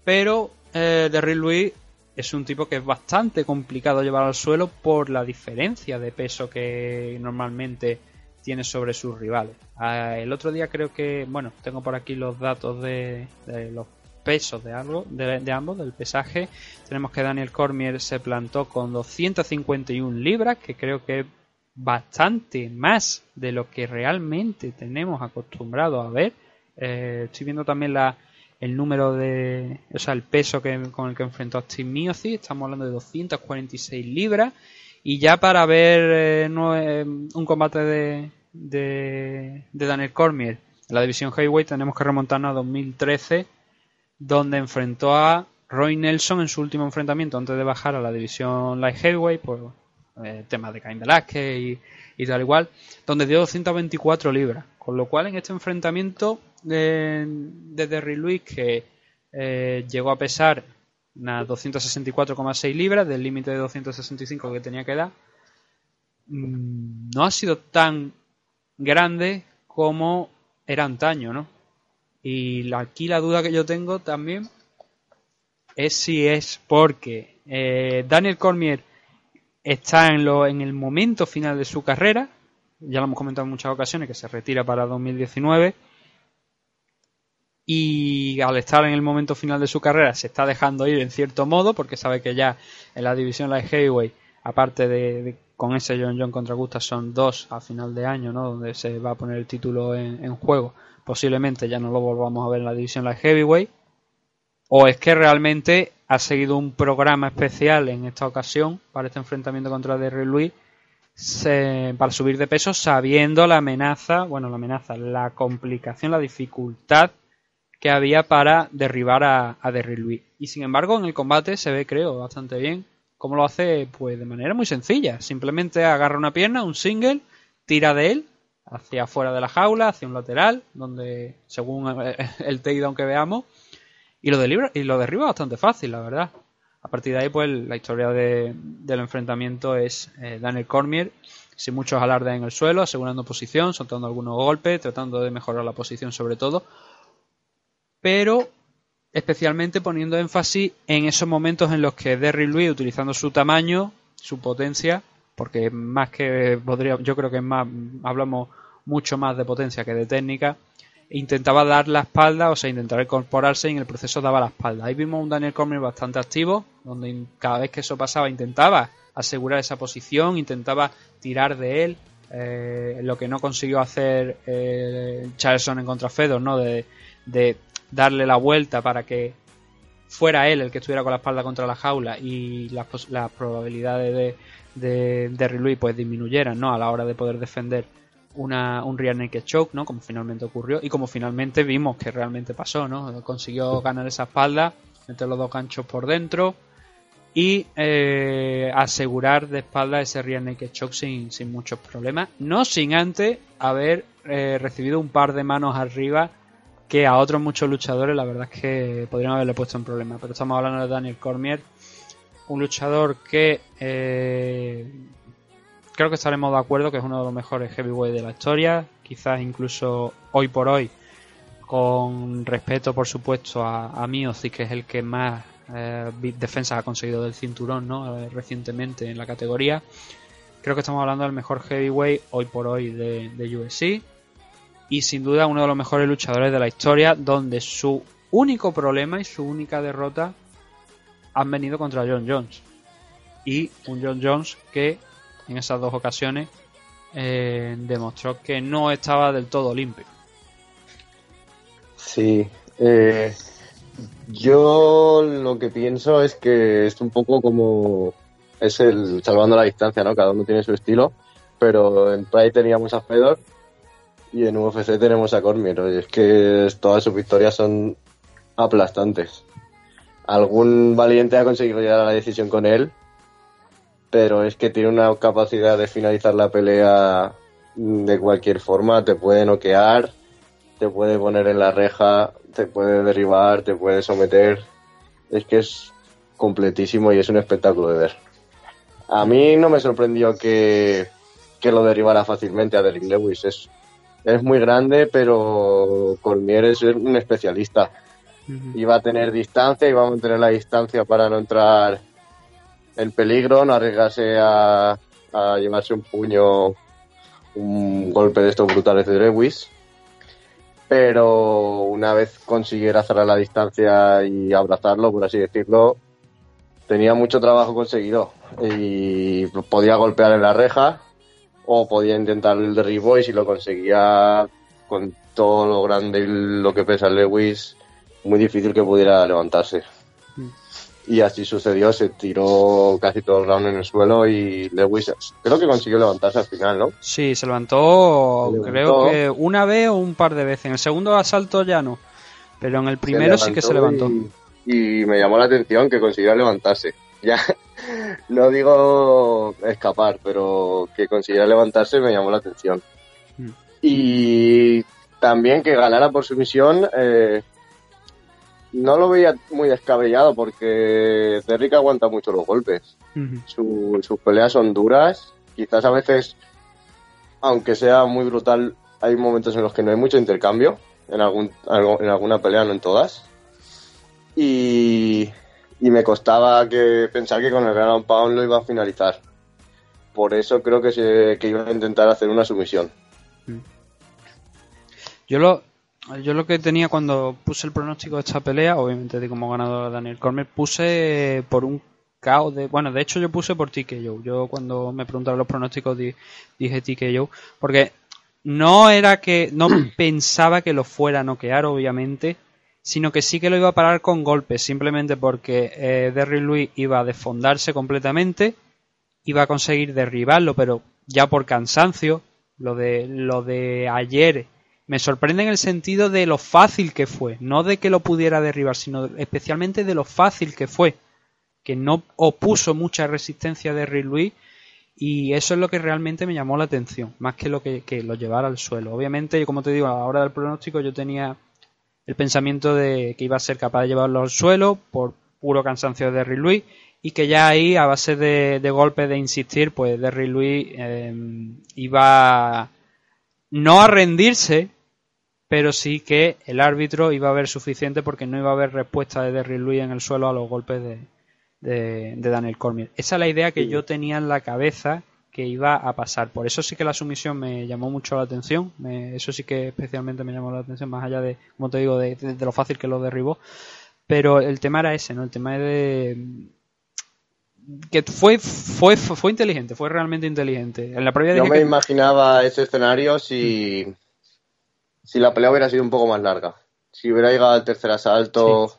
pero eh, Derrick Lewis es un tipo que es bastante complicado llevar al suelo por la diferencia de peso que normalmente tiene sobre sus rivales. Ah, el otro día creo que, bueno, tengo por aquí los datos de, los pesos de, algo, de, ambos, del pesaje. Tenemos que Daniel Cormier se plantó con 251 libras, que creo que bastante más de lo que realmente tenemos acostumbrado a ver. Eh, estoy viendo también la, el número de, o sea, el peso que, con el que enfrentó a Steve Miocic. Estamos hablando de 246 libras. Y ya para ver eh, eh, un combate de, de, Daniel Cormier en la división heavyweight tenemos que remontarnos a 2013 donde enfrentó a Roy Nelson en su último enfrentamiento antes de bajar a la división light heavyweight por eh, temas de Cain Velázquez y, y tal igual donde dio 224 libras con lo cual en este enfrentamiento de, de Derry Lewis que eh, llegó a pesar unas 264,6 libras del límite de 265 que tenía que dar mm, no ha sido tan grande como era antaño, ¿no? Y aquí la duda que yo tengo también es si es porque eh, Daniel Cormier está en, lo, en el momento final de su carrera, ya lo hemos comentado en muchas ocasiones, que se retira para 2019, y al estar en el momento final de su carrera se está dejando ir en cierto modo, porque sabe que ya en la división Light Heavyweight, aparte de, con ese John John contra Gusta, son dos a final de año, ¿no? donde se va a poner el título en, en juego, posiblemente ya no lo volvamos a ver en la división Light Heavyweight, o es que realmente ha seguido un programa especial en esta ocasión para este enfrentamiento contra Derry Louis se- para subir de peso sabiendo la amenaza, bueno, la amenaza, la complicación, la dificultad que había para derribar a, a Derry Louis. Y sin embargo, en el combate se ve, creo, bastante bien. Cómo lo hace, pues de manera muy sencilla. Simplemente agarra una pierna, un single, tira de él hacia afuera de la jaula, hacia un lateral, donde, según eh, el takedown que veamos, y lo, delibra- y lo derriba bastante fácil, la verdad. A partir de ahí, pues la historia de- del enfrentamiento es eh, Daniel Cormier, sin muchos alardes en el suelo, asegurando posición, soltando algunos golpes, tratando de mejorar la posición sobre todo, pero especialmente poniendo énfasis en esos momentos en los que Derry Louis, utilizando su tamaño, su potencia, porque más que podría, yo creo que más, hablamos mucho más de potencia que de técnica, intentaba dar la espalda, o sea, intentaba incorporarse y en el proceso daba la espalda. Ahí vimos un Daniel Cormier bastante activo, donde cada vez que eso pasaba intentaba asegurar esa posición, intentaba tirar de él, eh, lo que no consiguió hacer eh, Charleston en contra Fedor, ¿no? De, de darle la vuelta para que fuera él el que estuviera con la espalda contra la jaula y las, las probabilidades de, de, de pues disminuyeran, ¿no? A la hora de poder defender una, un rear naked choke, ¿no? Como finalmente ocurrió y como finalmente vimos que realmente pasó, ¿no? Consiguió ganar esa espalda, meter los dos ganchos por dentro y eh, asegurar de espalda ese rear naked choke sin, sin muchos problemas, no sin antes haber eh, recibido un par de manos arriba que a otros muchos luchadores la verdad es que podrían haberle puesto en problemas, pero estamos hablando de Daniel Cormier, un luchador que eh, creo que estaremos de acuerdo que es uno de los mejores heavyweight de la historia, quizás incluso hoy por hoy, con respeto por supuesto a, a Miocic, que es el que más eh, defensas ha conseguido del cinturón ¿no? Eh, recientemente en la categoría. Creo que estamos hablando del mejor heavyweight hoy por hoy de, de UFC y sin duda uno de los mejores luchadores de la historia, donde su único problema y su única derrota han venido contra John Jones. Y un John Jones que en esas dos ocasiones eh, demostró que no estaba del todo limpio. Sí. eh, yo lo que pienso es que es un poco como. Es el salvando la distancia, ¿no? Cada uno tiene su estilo. Pero en Pride teníamos a Fedor y en UFC tenemos a Cormier. Y es que todas sus victorias son aplastantes. Algún valiente ha conseguido llegar a la decisión con él, pero es que tiene una capacidad de finalizar la pelea de cualquier forma. Te puede noquear, te puede poner en la reja, te puede derribar, te puede someter. Es que es completísimo y es un espectáculo de ver. A mí no me sorprendió que, que lo derribara fácilmente a Derrick Lewis. Es, es muy grande, pero Cormier es un especialista. Iba a tener distancia, iba a mantener la distancia para no entrar en peligro, no arriesgarse a, a llevarse un puño, un golpe de estos brutales de Lewis pero una vez consiguiera cerrar la distancia y abrazarlo, por así decirlo, tenía mucho trabajo conseguido y podía golpear en la reja o podía intentar el derribo y si lo conseguía con todo lo grande y lo que pesa Lewis, muy difícil que pudiera levantarse. Y así sucedió, se tiró casi todo el round en el suelo y Lewis creo que consiguió levantarse al final, ¿no? Sí, se levantó, Se levantó. creo que una vez o un par de veces. En el segundo asalto ya no, pero en el primero sí que se levantó. Y, y me llamó la atención que consiguió levantarse. Ya no digo escapar, pero que consiguiera levantarse me llamó la atención. Mm. Y también que ganara por sumisión, eh, no lo veía muy descabellado porque Derrick aguanta mucho los golpes. Su- sus peleas son duras, quizás a veces, aunque sea muy brutal, hay momentos en los que no hay mucho intercambio, en, algún, en alguna pelea, no en todas. Y, y me costaba que pensar que con el ground pound lo iba a finalizar. Por eso creo que, se, que iba a intentar hacer una sumisión. Yo lo, yo lo que tenía cuando puse el pronóstico de esta pelea, obviamente de como ganador a Daniel Cormier, puse por un caos de... Bueno, de hecho yo puse por TKO. Yo cuando me preguntaron los pronósticos di- dije TKO. Porque no era que... No pensaba que lo fuera a noquear, obviamente. sino que sí que lo iba a parar con golpes, simplemente porque eh, Derry Louis iba a desfondarse completamente, iba a conseguir derribarlo, pero ya por cansancio. Lo de, lo de ayer me sorprende en el sentido de lo fácil que fue, no de que lo pudiera derribar, sino especialmente de lo fácil que fue, que no opuso mucha resistencia a Derry Louis y eso es lo que realmente me llamó la atención, más que lo que, lo llevara al suelo. Obviamente, como te digo, a la hora del pronóstico yo tenía el pensamiento de que iba a ser capaz de llevarlo al suelo por puro cansancio de Derry Louis y que ya ahí a base de, de golpes de insistir pues Derry Louis eh, iba no a rendirse pero sí que el árbitro iba a ver suficiente porque no iba a haber respuesta de Derry Louis en el suelo a los golpes de, de, de Daniel Cormier esa es la idea que yo tenía en la cabeza que iba a pasar. Por eso sí que la sumisión me llamó mucho la atención. Me- eso sí que especialmente me llamó la atención, más allá de, como te digo, de, de- de lo fácil que lo derribó. Pero el tema era ese, ¿no? El tema de que fue fue fue inteligente, fue realmente inteligente. En la previa Yo me que- imaginaba ese escenario si, si la pelea hubiera sido un poco más larga. Si hubiera llegado al tercer asalto,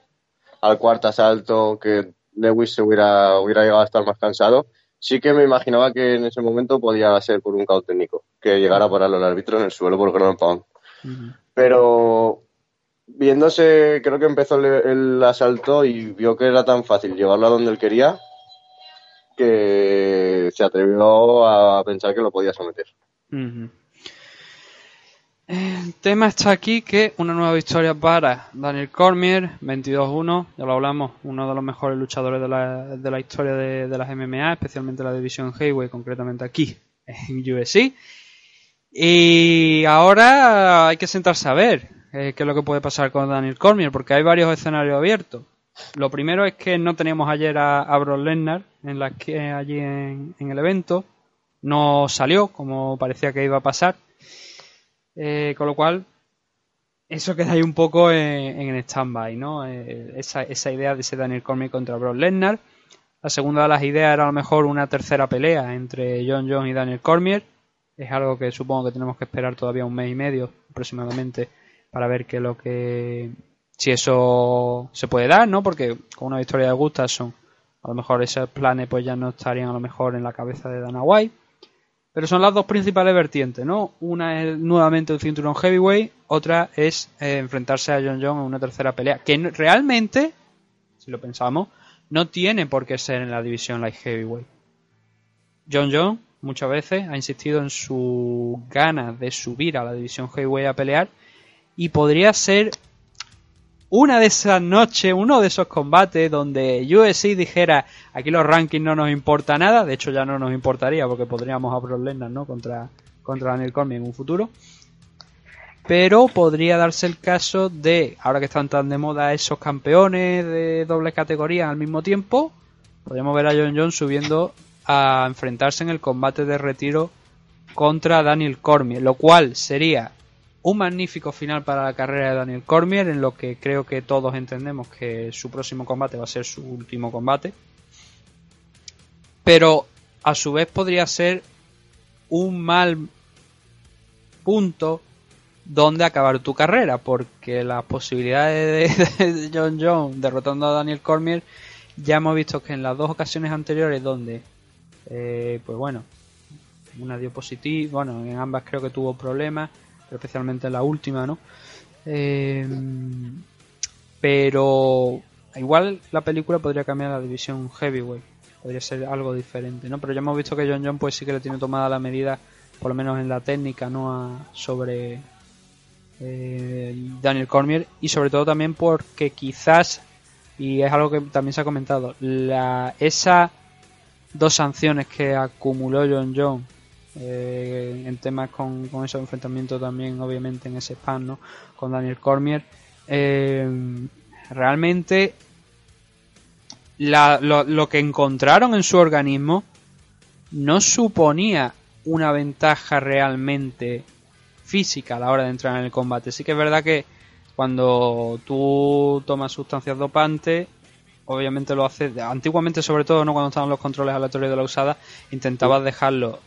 al cuarto asalto, que Lewis se hubiera, hubiera llegado a estar más cansado, sí que me imaginaba que en ese momento podía ser por un caos técnico, que llegara a pararlo el árbitro en el suelo por ground pound. Pero viéndose, creo que empezó el, el asalto y vio que era tan fácil llevarlo a donde él quería que se atrevió a pensar que lo podía someter. El tema está aquí que una nueva victoria para Daniel Cormier, 22-1, ya lo hablamos, uno de los mejores luchadores de la, de la historia de, de las MMA, especialmente la división Heavyweight, concretamente aquí en UFC. Y ahora hay que sentarse a ver eh, qué es lo que puede pasar con Daniel Cormier, porque hay varios escenarios abiertos. Lo primero es que no teníamos ayer a, a en la que, allí en, en el evento. No salió como parecía que iba a pasar. Eh, con lo cual, eso queda ahí un poco en, en stand-by, ¿no? Eh, esa, esa idea de ese Daniel Cormier contra Brock Lesnar. La segunda de las ideas era a lo mejor una tercera pelea entre John Jones y Daniel Cormier. Es algo que supongo que tenemos que esperar todavía un mes y medio aproximadamente para ver qué lo que si eso se puede dar, ¿no? Porque con una victoria de Gustafsson, a lo mejor esos planes pues ya no estarían a lo mejor en la cabeza de Dana White. Pero son las dos principales vertientes, ¿no? Una es nuevamente un cinturón heavyweight, otra es eh, enfrentarse a John Jones en una tercera pelea, que realmente, si lo pensamos, no tiene por qué ser en la división light heavyweight. John Jones muchas veces ha insistido en su ganas de subir a la división heavyweight a pelear y podría ser una de esas noches, uno de esos combates donde UFC dijera aquí los rankings no nos importa nada, de hecho ya no nos importaría porque podríamos a Brock ¿no? contra, contra Daniel Cormier en un futuro. Pero podría darse el caso de, ahora que están tan de moda esos campeones de doble categoría al mismo tiempo, podríamos ver a John Jones subiendo a enfrentarse en el combate de retiro contra Daniel Cormier, lo cual sería un magnífico final para la carrera de Daniel Cormier, en lo que creo que todos entendemos que su próximo combate va a ser su último combate. Pero a su vez podría ser un mal punto donde acabar tu carrera, porque las posibilidades de, de John Jones derrotando a Daniel Cormier ya hemos visto que en las dos ocasiones anteriores donde, eh, pues bueno, una dio positivo, bueno, en ambas creo que tuvo problemas, especialmente en la última, ¿no? Eh, pero igual la película podría cambiar la división heavyweight, podría ser algo diferente, ¿no? Pero ya hemos visto que John John pues sí que le tiene tomada la medida, por lo menos en la técnica, ¿no? A- sobre eh, Daniel Cormier y sobre todo también porque quizás y es algo que también se ha comentado la esa dos sanciones que acumuló John John eh, en temas con, con esos enfrentamientos también obviamente en ese span ¿no? con Daniel Cormier eh, realmente la- lo, lo que encontraron en su organismo no suponía una ventaja realmente física a la hora de entrar en el combate. Sí que es verdad que cuando tú tomas sustancias dopantes, obviamente lo haces, antiguamente sobre todo, no cuando estaban los controles aleatorios de la usada, intentabas dejarlo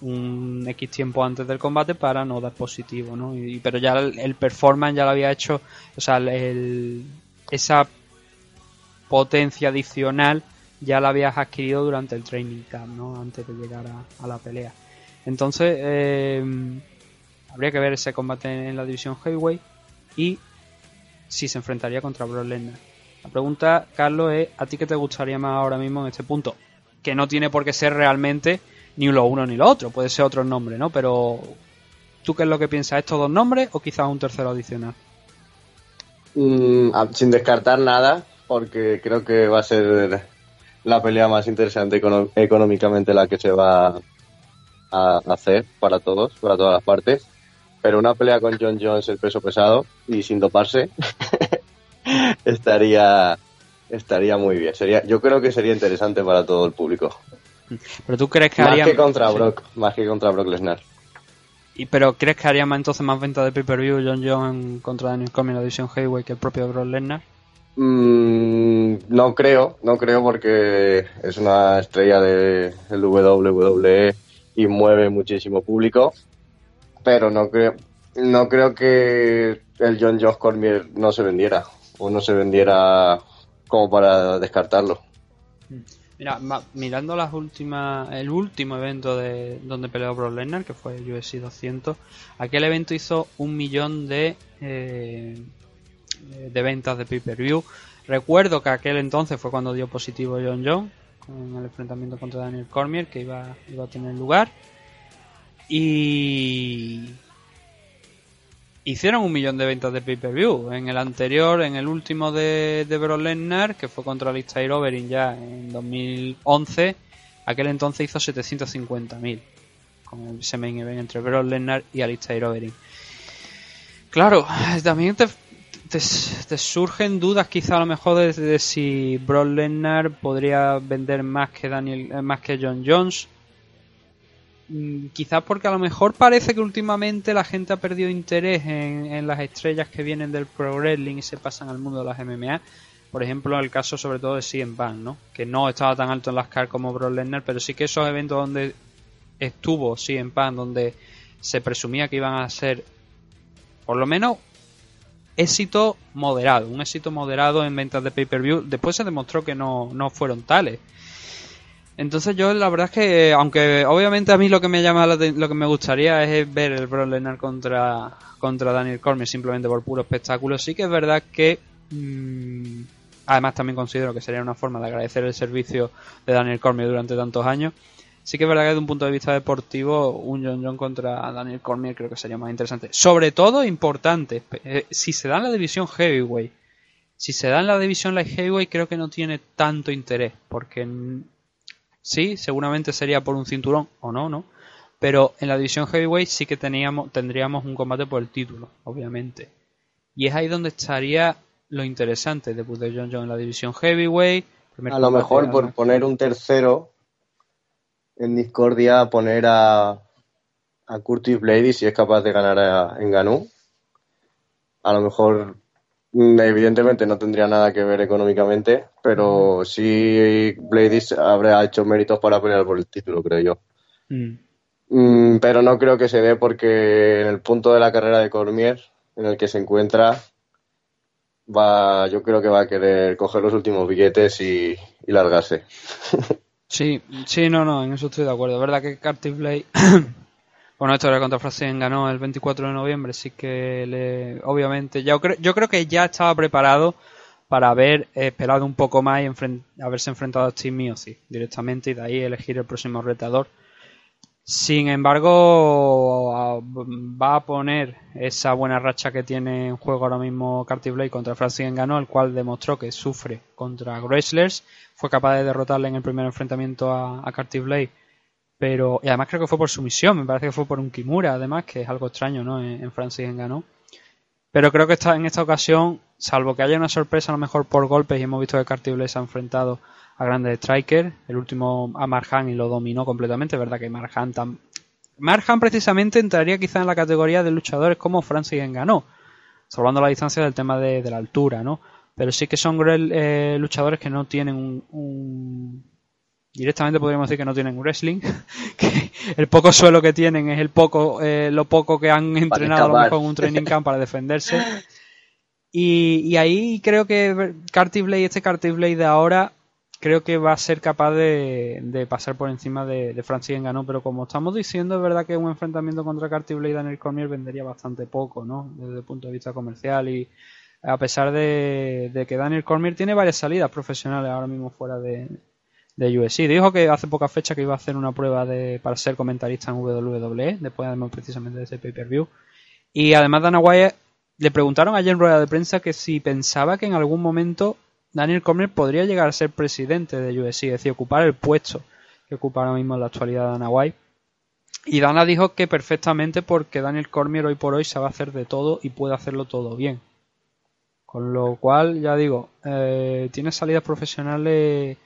un X tiempo antes del combate para no dar positivo, ¿no? Y, pero ya el, performance ya lo había hecho, o sea, el- esa potencia adicional ya la habías adquirido durante el training camp, ¿no? Antes de llegar a, a la pelea. Entonces, eh, habría que ver ese combate en la división heavyweight y si se enfrentaría contra Brock Lesnar. La pregunta, Carlos, es ¿a ti qué te gustaría más ahora mismo en este punto? Que no tiene por qué ser realmente ni lo uno ni lo otro, puede ser otro nombre, ¿no? Pero ¿tú qué es lo que piensas? ¿Estos dos nombres o quizás un tercero adicional? Mm, a- sin descartar nada, porque creo que va a ser la pelea más interesante económicamente la que se va a hacer para todos, para todas las partes. Pero una pelea con John Jones el peso pesado y sin doparse estaría estaría muy bien. Sería, yo creo que sería interesante para todo el público. Pero tú crees que Más haría que contra Sí. Brock, más que contra Brock Lesnar. Y, pero ¿crees que haría más entonces más venta de pay-per-view John Jones en- contra Daniel Cormier en la división heavyweight que el propio Brock Lesnar? Mm, no creo, no creo porque es una estrella de el WWE y mueve muchísimo público, pero no creo, no creo que el John Jones Cormier no se vendiera o no se vendiera como para descartarlo. Mira, mirando las últimas, el último evento de donde peleó Brock Lesnar, que fue UFC 200, aquel evento hizo un millón de eh, de ventas de pay-per-view. Recuerdo que aquel entonces fue cuando dio positivo John Jones en el enfrentamiento contra Daniel Cormier, que iba, iba a tener lugar. Y hicieron un millón de ventas de pay-per-view. En el anterior, en el último de, de Brock Lesnar, que fue contra Alistair Overeem ya en 2011, aquel entonces hizo 750.000 con ese main event entre Brock Lesnar y Alistair Overeem. Claro, también te, te, surgen dudas quizá a lo mejor de, de si Brock Lesnar podría vender más que Daniel, eh, más que John Jones. Mm, Quizás porque a lo mejor parece que últimamente la gente ha perdido interés en, las estrellas que vienen del pro wrestling y se pasan al mundo de las MMA. Por ejemplo, el caso sobre todo de CM Punk, ¿no? Que no estaba tan alto en las car como Brock pero sí que esos eventos donde estuvo CM Punk, donde se presumía que iban a ser por lo menos éxito moderado, un éxito moderado en ventas de pay-per-view. Después se demostró que no, no fueron tales. Entonces yo la verdad es que, aunque obviamente a mí lo que me llama lo que me gustaría es ver el Brock Lesnar contra, contra Daniel Cormier simplemente por puro espectáculo, sí que es verdad que mm, además también considero que sería una forma de agradecer el servicio de Daniel Cormier durante tantos años. Sí que es verdad que desde un punto de vista deportivo, un John John contra Daniel Cormier creo que sería más interesante. Sobre todo importante, eh, si se da en la división heavyweight, si se da en la división light heavyweight creo que no tiene tanto interés, porque sí, seguramente sería por un cinturón o no, ¿no? Pero en la división heavyweight sí que teníamos, tendríamos un combate por el título, obviamente. Y es ahí donde estaría lo interesante debut de John John en la división heavyweight. A lo mejor por poner un tercero en Discordia, poner a, a Curtis Blade si es capaz de ganar a, en Ganú. A lo mejor, evidentemente, no tendría nada que ver económicamente, pero sí Bladis habrá hecho méritos para pelear por el título, creo yo. Mm. Mm, pero no creo que se dé porque en el punto de la carrera de Cormier, en el que se encuentra, va, yo creo que va a querer coger los últimos billetes y, y largarse. Sí, sí, no, no, en eso estoy de acuerdo. Es verdad que Curtis Blade, bueno, esto era contra Frasen ganó el 24 de noviembre, sí que le, obviamente, creo, yo creo que ya estaba preparado para haber esperado un poco más y enfren- haberse enfrentado a Steve Miocic directamente y de ahí elegir el próximo retador. Sin embargo, va a poner esa buena racha que tiene en juego ahora mismo Curtis Blade contra Francis Ngannou, el cual demostró que sufre contra wrestlers. Fue capaz de derrotarle en el primer enfrentamiento a, a Curtis Blade, pero y además creo que fue por sumisión, me parece que fue por un Kimura, además, que es algo extraño, ¿no? En, en Francis Ngannou. Pero creo que esta, en esta ocasión, salvo que haya una sorpresa a lo mejor por golpes y hemos visto que Curtis Blade se ha enfrentado a grandes strikers, el último a Marjan y lo dominó completamente, verdad que Marjan tam... Marjan precisamente entraría quizá en la categoría de luchadores como Francis Ngannou, salvando la distancia del tema de, la altura, ¿no? Pero sí que son eh, luchadores que no tienen un- directamente podríamos decir que no tienen wrestling, que el poco suelo que tienen es el poco eh, lo poco que han entrenado a lo escapar. mejor en un training camp para defenderse. Y, y ahí creo que Carty Blade, este Carty Blade de ahora, creo que va a ser capaz de, de pasar por encima de, de Francis Ngannou, pero como estamos diciendo, es verdad que un enfrentamiento contra Carty Blade y Daniel Cormier vendería bastante poco, ¿no? Desde el punto de vista comercial y a pesar de, de que Daniel Cormier tiene varias salidas profesionales ahora mismo fuera de, de UFC. Dijo que hace poca fecha que iba a hacer una prueba de, para ser comentarista en WWE, después además precisamente de ese pay-per-view. Y además Dana White le preguntaron ayer en rueda de prensa que si pensaba que en algún momento Daniel Cormier podría llegar a ser presidente de UFC, es decir, ocupar el puesto que ocupa ahora mismo en la actualidad Dana White. Y Dana dijo que perfectamente porque Daniel Cormier hoy por hoy sabe hacer de todo y puede hacerlo todo bien. Con lo cual, ya digo, eh, tiene salidas profesionales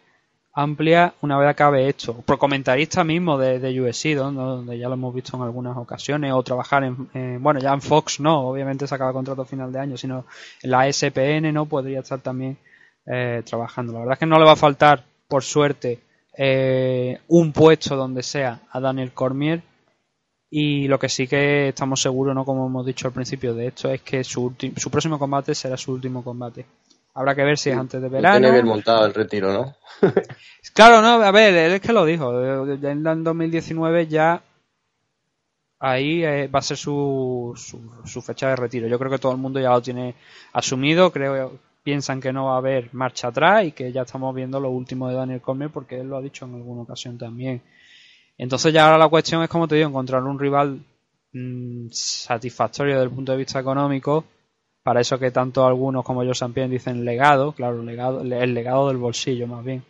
amplias una vez acabe esto. Por comentarista mismo de, de UFC, donde, donde ya lo hemos visto en algunas ocasiones, o trabajar en, en- bueno, ya en Fox no, obviamente se acaba contrato a final de año, sino en la SPN no podría estar también eh, trabajando. La verdad es que no le va a faltar, por suerte, eh, un puesto donde sea a Daniel Cormier. Y lo que sí que estamos seguros, ¿no? Como hemos dicho al principio de esto, es que su, su próximo combate será su último combate. Habrá que ver si es antes de verano. Tiene bien montado el retiro, ¿no? Claro, no, a ver, él es que lo dijo. eh, ya En el 2019 ya ahí eh, va a ser su, su, su fecha de retiro. Yo creo que todo el mundo ya lo tiene asumido. Creo piensan que no va a haber marcha atrás y que ya estamos viendo lo último de Daniel Cormier porque él lo ha dicho en alguna ocasión también. Entonces ya ahora la cuestión es, como te digo, encontrar un rival mm, satisfactorio desde el punto de vista económico. Para eso que tanto algunos como yo también dicen legado, claro, legado, el legado del bolsillo más bien.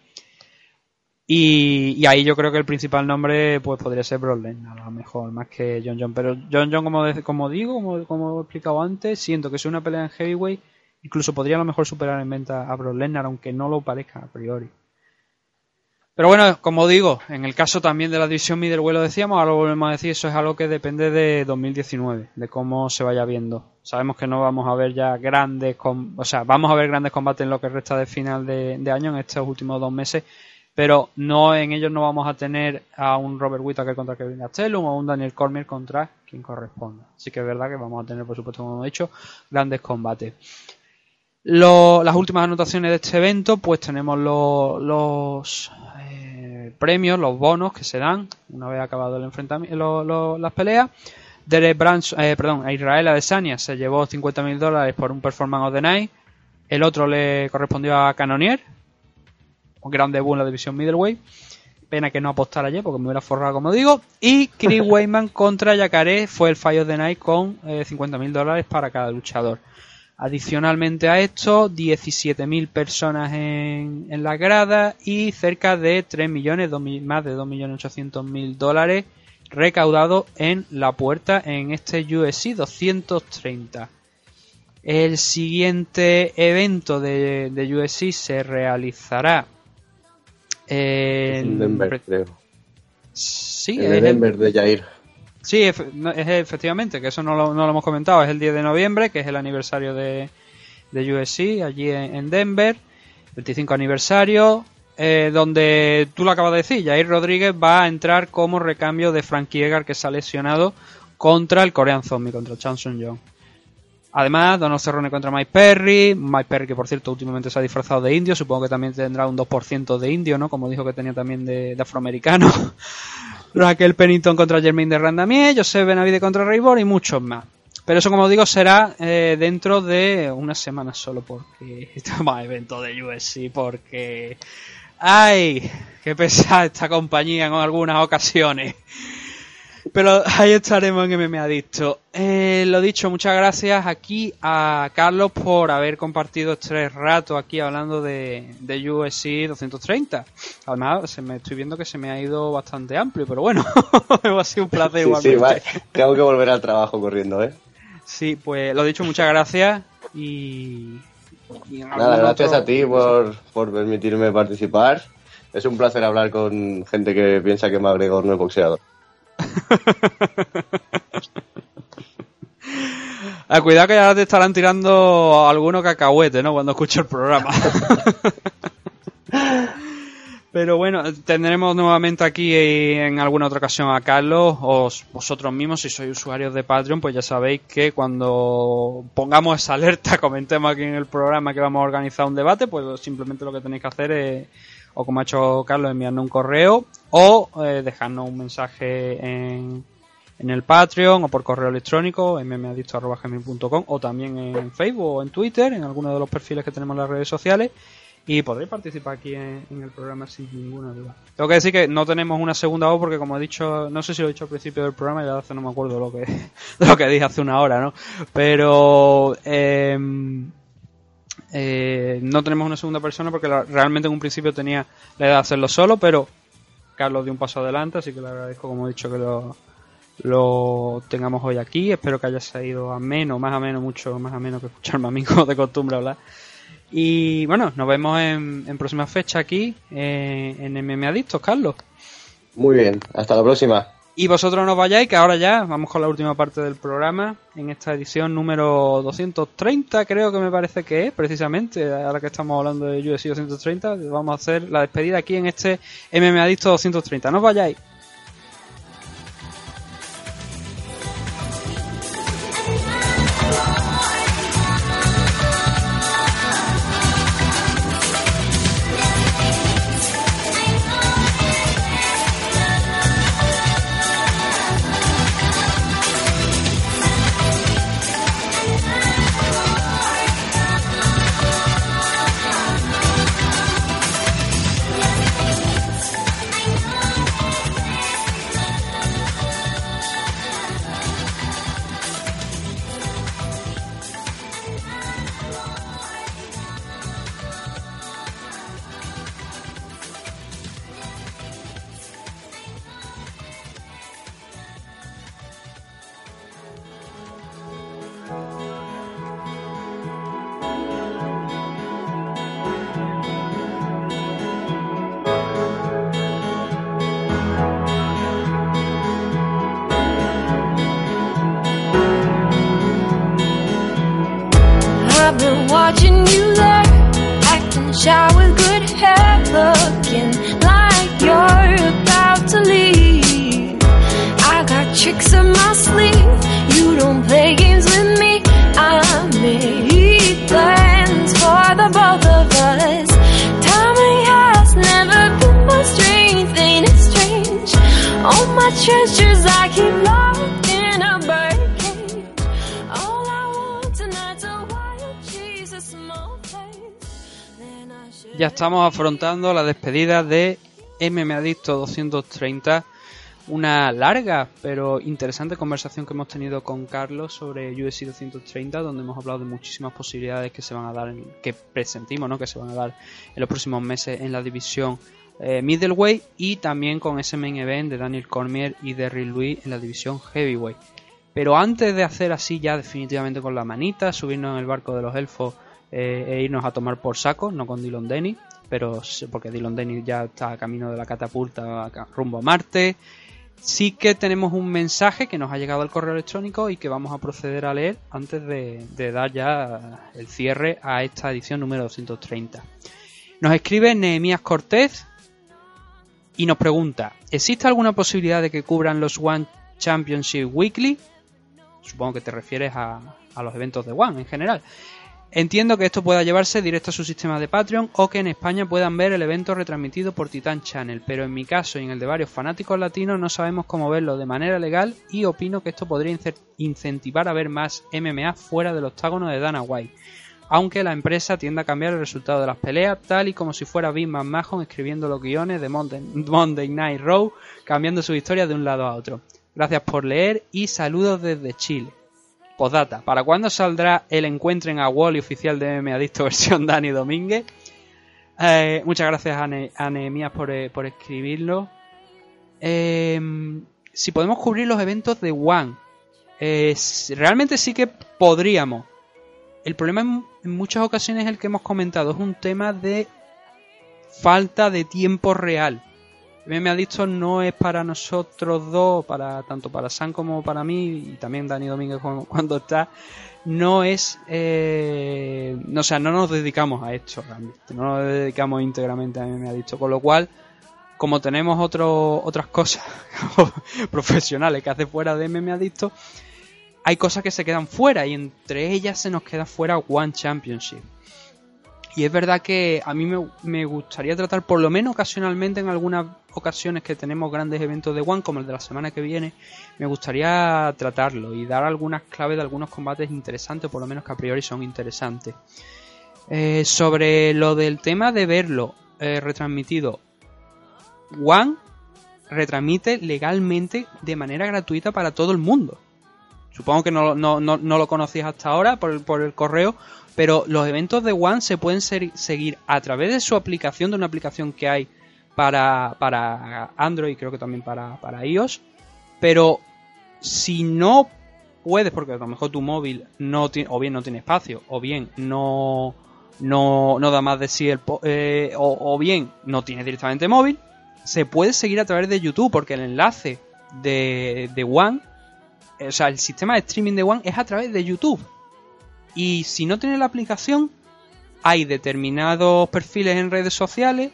Y, y ahí yo creo que el principal nombre pues podría ser Lesnar, a lo mejor, más que John John. Pero John John, como, de- como digo, como, como he explicado antes, siento que si una pelea en heavyweight, incluso podría a lo mejor superar en venta a Brock Lesnar, aunque no lo parezca a priori. Pero bueno, como digo, en el caso también de la división middleweight lo decíamos, ahora lo volvemos a decir, eso es algo que depende de 2019, de cómo se vaya viendo. Sabemos que no vamos a ver ya grandes, o sea, vamos a ver grandes combates en lo que resta de final de, año, en estos últimos dos meses, pero no en ellos no vamos a tener a un Robert Whittaker contra Kevin Gastelum o un Daniel Cormier contra quien corresponda. Así que es verdad que vamos a tener, por supuesto, como hemos dicho, grandes combates. Lo- las últimas anotaciones de este evento, pues tenemos lo- los eh, premios, los bonos que se dan una vez acabado el enfrentamiento, las peleas. Derek Branch, eh, perdón, a Israel Adesanya se llevó 50.000 dólares por un Performance of the Night. El otro le correspondió a Canonier, un gran debut en la división middleweight. Pena que no apostara ayer porque me hubiera forrado, como digo. Y Chris Weyman contra Yacaré fue el of the Night con eh, 50.000 dólares para cada luchador. Adicionalmente a esto, 17.000 personas en, en la grada y cerca de 3 millones, más de 2.800.000 dólares recaudados en la puerta en este USC 230. El siguiente evento de, de USC se realizará en En Denver, creo. Sí, de el- Denver de Jair. Sí, es efectivamente, que eso no lo, no lo hemos comentado, es el 10 de noviembre, que es el aniversario de, de USC, allí en, en Denver, 25 aniversario, eh, donde tú lo acabas de decir, Jair Rodríguez va a entrar como recambio de Frankie Edgar, que se ha lesionado contra el Korean Zombie, contra Chanson Young. Además, Donald Cerrone contra Mike Perry. Mike Perry, que por cierto últimamente se ha disfrazado de indio. Supongo que también tendrá un 2% de indio, ¿no? Como dijo que tenía también de, de afroamericano. Raquel Pennington contra Jermaine de Randamier. Joseph Benavide contra Raybor y muchos más. Pero eso, como digo, será eh, dentro de unas semanas solo porque estamos a evento de USC. Porque. ¡Ay! ¡Qué pesada esta compañía en algunas ocasiones! Pero ahí estaremos en MMA Adicto. Eh, lo dicho, muchas gracias aquí a Carlos por haber compartido este rato aquí hablando de, de USC 230. Además, se me estoy viendo que se me ha ido bastante amplio, pero bueno, ha sido un placer igualmente. sí, vale. Tengo que volver al trabajo corriendo, ¿eh? Sí, pues lo dicho, muchas gracias y... Nada, gracias otro- a ti por, por permitirme participar. Es un placer hablar con gente que piensa que McGregor no es boxeador. Ah, cuidado que ahora te estarán tirando algunos cacahuetes, ¿no? Cuando escucho el programa. Pero bueno, tendremos nuevamente aquí eh, en alguna otra ocasión a Carlos o vosotros mismos, si sois usuarios de Patreon, pues ya sabéis que cuando pongamos esa alerta, comentemos aquí en el programa que vamos a organizar un debate, pues simplemente lo que tenéis que hacer es, o como ha hecho Carlos, enviarnos un correo o eh, dejarnos un mensaje en, en el Patreon o por correo electrónico, mmadicto.gmail.com o también en Facebook o en Twitter, en alguno de los perfiles que tenemos en las redes sociales y podréis participar aquí en, el programa sin ninguna duda. Tengo que decir que no tenemos una segunda voz porque como he dicho, no sé si lo he dicho al principio del programa, ya hace no me acuerdo lo que lo que dije hace una hora, ¿no? Pero em, eh, no tenemos una segunda persona porque realmente en un principio tenía la idea de hacerlo solo, pero Carlos dio un paso adelante, así que le agradezco, como he dicho, que lo, tengamos hoy aquí. Espero que haya salido a menos, más a menos, mucho más a menos que escucharme a mí como de costumbre hablar. Y bueno, nos vemos en, en próxima fecha aquí eh, en MM Adictos, Carlos. Muy bien, hasta la próxima. Y vosotros no vayáis, que ahora ya vamos con la última parte del programa, en esta edición número 230, creo que me parece que es, precisamente, ahora que estamos hablando de UFC 230, vamos a hacer la despedida aquí en este MM Adicto 230. No os vayáis. Afrontando la despedida de MM Adicto 230. Una larga pero interesante conversación que hemos tenido con Carlos sobre UFC 230, donde hemos hablado de muchísimas posibilidades que se van a dar, en- que presentimos, ¿no? que se van a dar en los próximos meses en la división eh, middleweight y también con ese main event de Daniel Cormier y Derrick Lewis en la división heavyweight. Pero antes de hacer así ya definitivamente con la manita, subirnos en el barco de los elfos eh, e irnos a tomar por saco, no con Dylan Denny, pero porque Dylan Denny ya está a camino de la catapulta rumbo a Marte. Sí que tenemos un mensaje que nos ha llegado al correo electrónico y que vamos a proceder a leer antes de, de dar ya el cierre a esta edición número 230. Nos escribe Nehemías Cortés y nos pregunta, ¿existe alguna posibilidad de que cubran los One Championship Weekly? Supongo que te refieres a, a los eventos de One en general. Entiendo que esto pueda llevarse directo a su sistema de Patreon o que en España puedan ver el evento retransmitido por Titan Channel, pero en mi caso y en el de varios fanáticos latinos no sabemos cómo verlo de manera legal y opino que esto podría ince- incentivar a ver más MMA fuera del octágono de Dana White, aunque la empresa tiende a cambiar el resultado de las peleas tal y como si fuera Vince McMahon escribiendo los guiones de Monday Night Raw, cambiando su historia de un lado a otro. Gracias por leer y saludos desde Chile. Postdata, ¿para cuándo saldrá el encuentro en Wally oficial de MMA Adicto versión Dani Domínguez? Eh, muchas gracias a, eh, por escribirlo. Eh, si podemos cubrir los eventos de One, eh, realmente sí que podríamos. El problema en muchas ocasiones es el que hemos comentado, es un tema de falta de tiempo real. MMA Adicto no es para nosotros dos, para tanto para Sam como para mí, y también Dani Domínguez cuando, está, no es, eh, no, o sea, no nos dedicamos a esto realmente, no nos dedicamos íntegramente a MMA Adicto, con lo cual, como tenemos otro, otras cosas profesionales que hace fuera de MMA Adicto, hay cosas que se quedan fuera y entre ellas se nos queda fuera One Championship. Y es verdad que a mí me, me gustaría tratar, por lo menos ocasionalmente, en algunas ocasiones que tenemos grandes eventos de One, como el de la semana que viene, me gustaría tratarlo y dar algunas claves de algunos combates interesantes, por lo menos que a priori son interesantes. Eh, sobre lo del tema de verlo eh, retransmitido, One retransmite legalmente de manera gratuita para todo el mundo. Supongo que no, no, no, no lo conocías hasta ahora por el, por el correo, pero los eventos de One se pueden seguir a través de su aplicación, de una aplicación que hay para, para Android, creo que también para, para iOS. Pero si no puedes, porque a lo mejor tu móvil no tiene, o bien no tiene espacio, o bien no, no, no da más de sí el, eh, o, o bien no tiene directamente móvil, se puede seguir a través de YouTube, porque el enlace de, de One, eh, o sea, el sistema de streaming de One es a través de YouTube. Y si no tienes la aplicación, hay determinados perfiles en redes sociales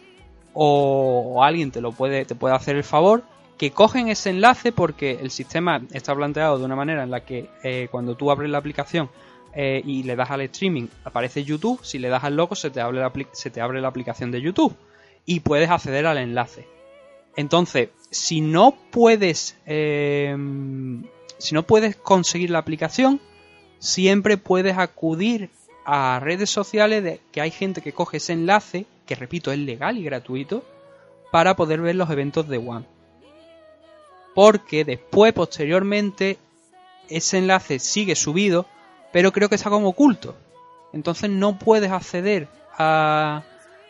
o, alguien te lo puede, te puede hacer el favor que cogen ese enlace porque el sistema está planteado de una manera en la que eh, cuando tú abres la aplicación eh, y le das al streaming aparece YouTube, si le das al logo se te abre la, se te abre la aplicación de YouTube y puedes acceder al enlace. Entonces, si no puedes eh, si no puedes conseguir la aplicación, siempre puedes acudir a redes sociales de que hay gente que coge ese enlace, que repito, es legal y gratuito, para poder ver los eventos de One. Porque después, posteriormente, ese enlace sigue subido, pero creo que está como oculto. Entonces no puedes acceder a,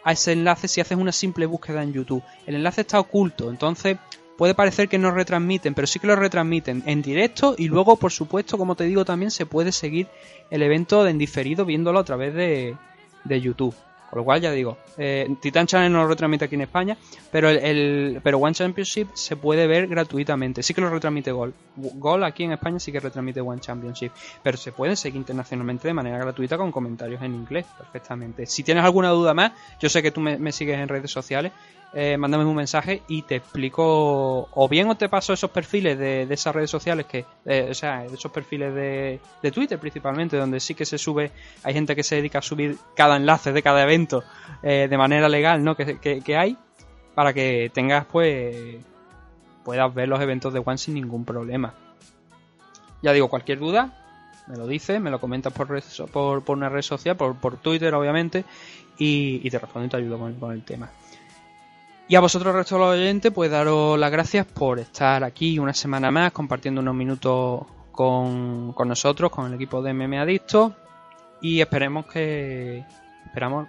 a ese enlace si haces una simple búsqueda en YouTube. El enlace está oculto, entonces puede parecer que no retransmiten, pero sí que lo retransmiten en directo y luego, por supuesto, como te digo, también se puede seguir el evento en diferido viéndolo a través de, de YouTube. Con lo cual, ya digo, eh, Titan Channel no lo retransmite aquí en España, pero el, pero One Championship se puede ver gratuitamente. Sí que lo retransmite Gol. Gol aquí en España sí que retransmite One Championship, pero se puede seguir internacionalmente de manera gratuita con comentarios en inglés perfectamente. Si tienes alguna duda más, yo sé que tú me sigues en redes sociales, eh, mándame un mensaje y te explico, o bien o te paso esos perfiles de, esas redes sociales que, eh, o sea, esos perfiles de, de Twitter principalmente, donde sí que se sube, hay gente que se dedica a subir cada enlace de cada evento eh, de manera legal, ¿no? Que, que, que hay, para que tengas, pues, puedas ver los eventos de One sin ningún problema. Ya digo, cualquier duda, me lo dices, me lo comentas por, red por, por una red social, por, por Twitter, obviamente, y, te respondo y te ayudo con el tema. Y a vosotros, resto de los oyentes, pues daros las gracias por estar aquí una semana más, compartiendo unos minutos con, con nosotros, con el equipo de MM Adicto. Y esperemos que. Esperamos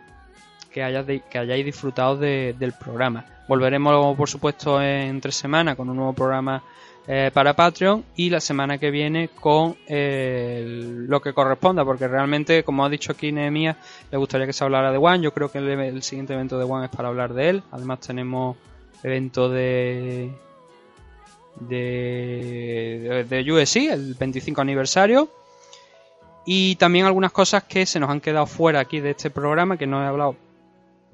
que, hayas que hayáis disfrutado de- del programa. Volveremos, por supuesto, en tres semanas con un nuevo programa eh, para Patreon y la semana que viene con eh, lo que corresponda, porque realmente, como ha dicho aquí Nehemías, le gustaría que se hablara de One. Yo creo que el, siguiente evento de One es para hablar de él. Además, tenemos evento de de, de, USC, el 25 aniversario. Y también algunas cosas que se nos han quedado fuera aquí de este programa, que no he hablado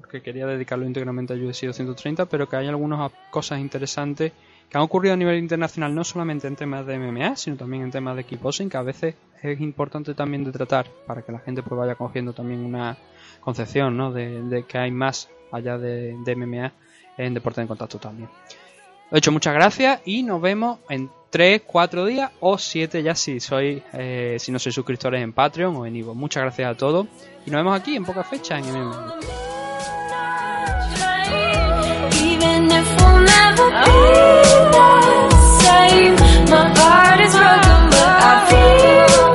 porque quería dedicarlo íntegramente a USC 230, pero que hay algunas cosas interesantes que han ocurrido a nivel internacional no solamente en temas de MMA, sino también en temas de kickboxing, que a veces es importante también de tratar para que la gente pues vaya cogiendo también una concepción ¿no? de, que hay más allá de, de MMA en deporte de contacto también. De hecho, muchas gracias y nos vemos en 3, 4 días o 7 ya si sois, eh, si no sois suscriptores en Patreon o en Ivo. Muchas gracias a todos y nos vemos aquí en poca fecha en MMA. My heart is broken, but I feel.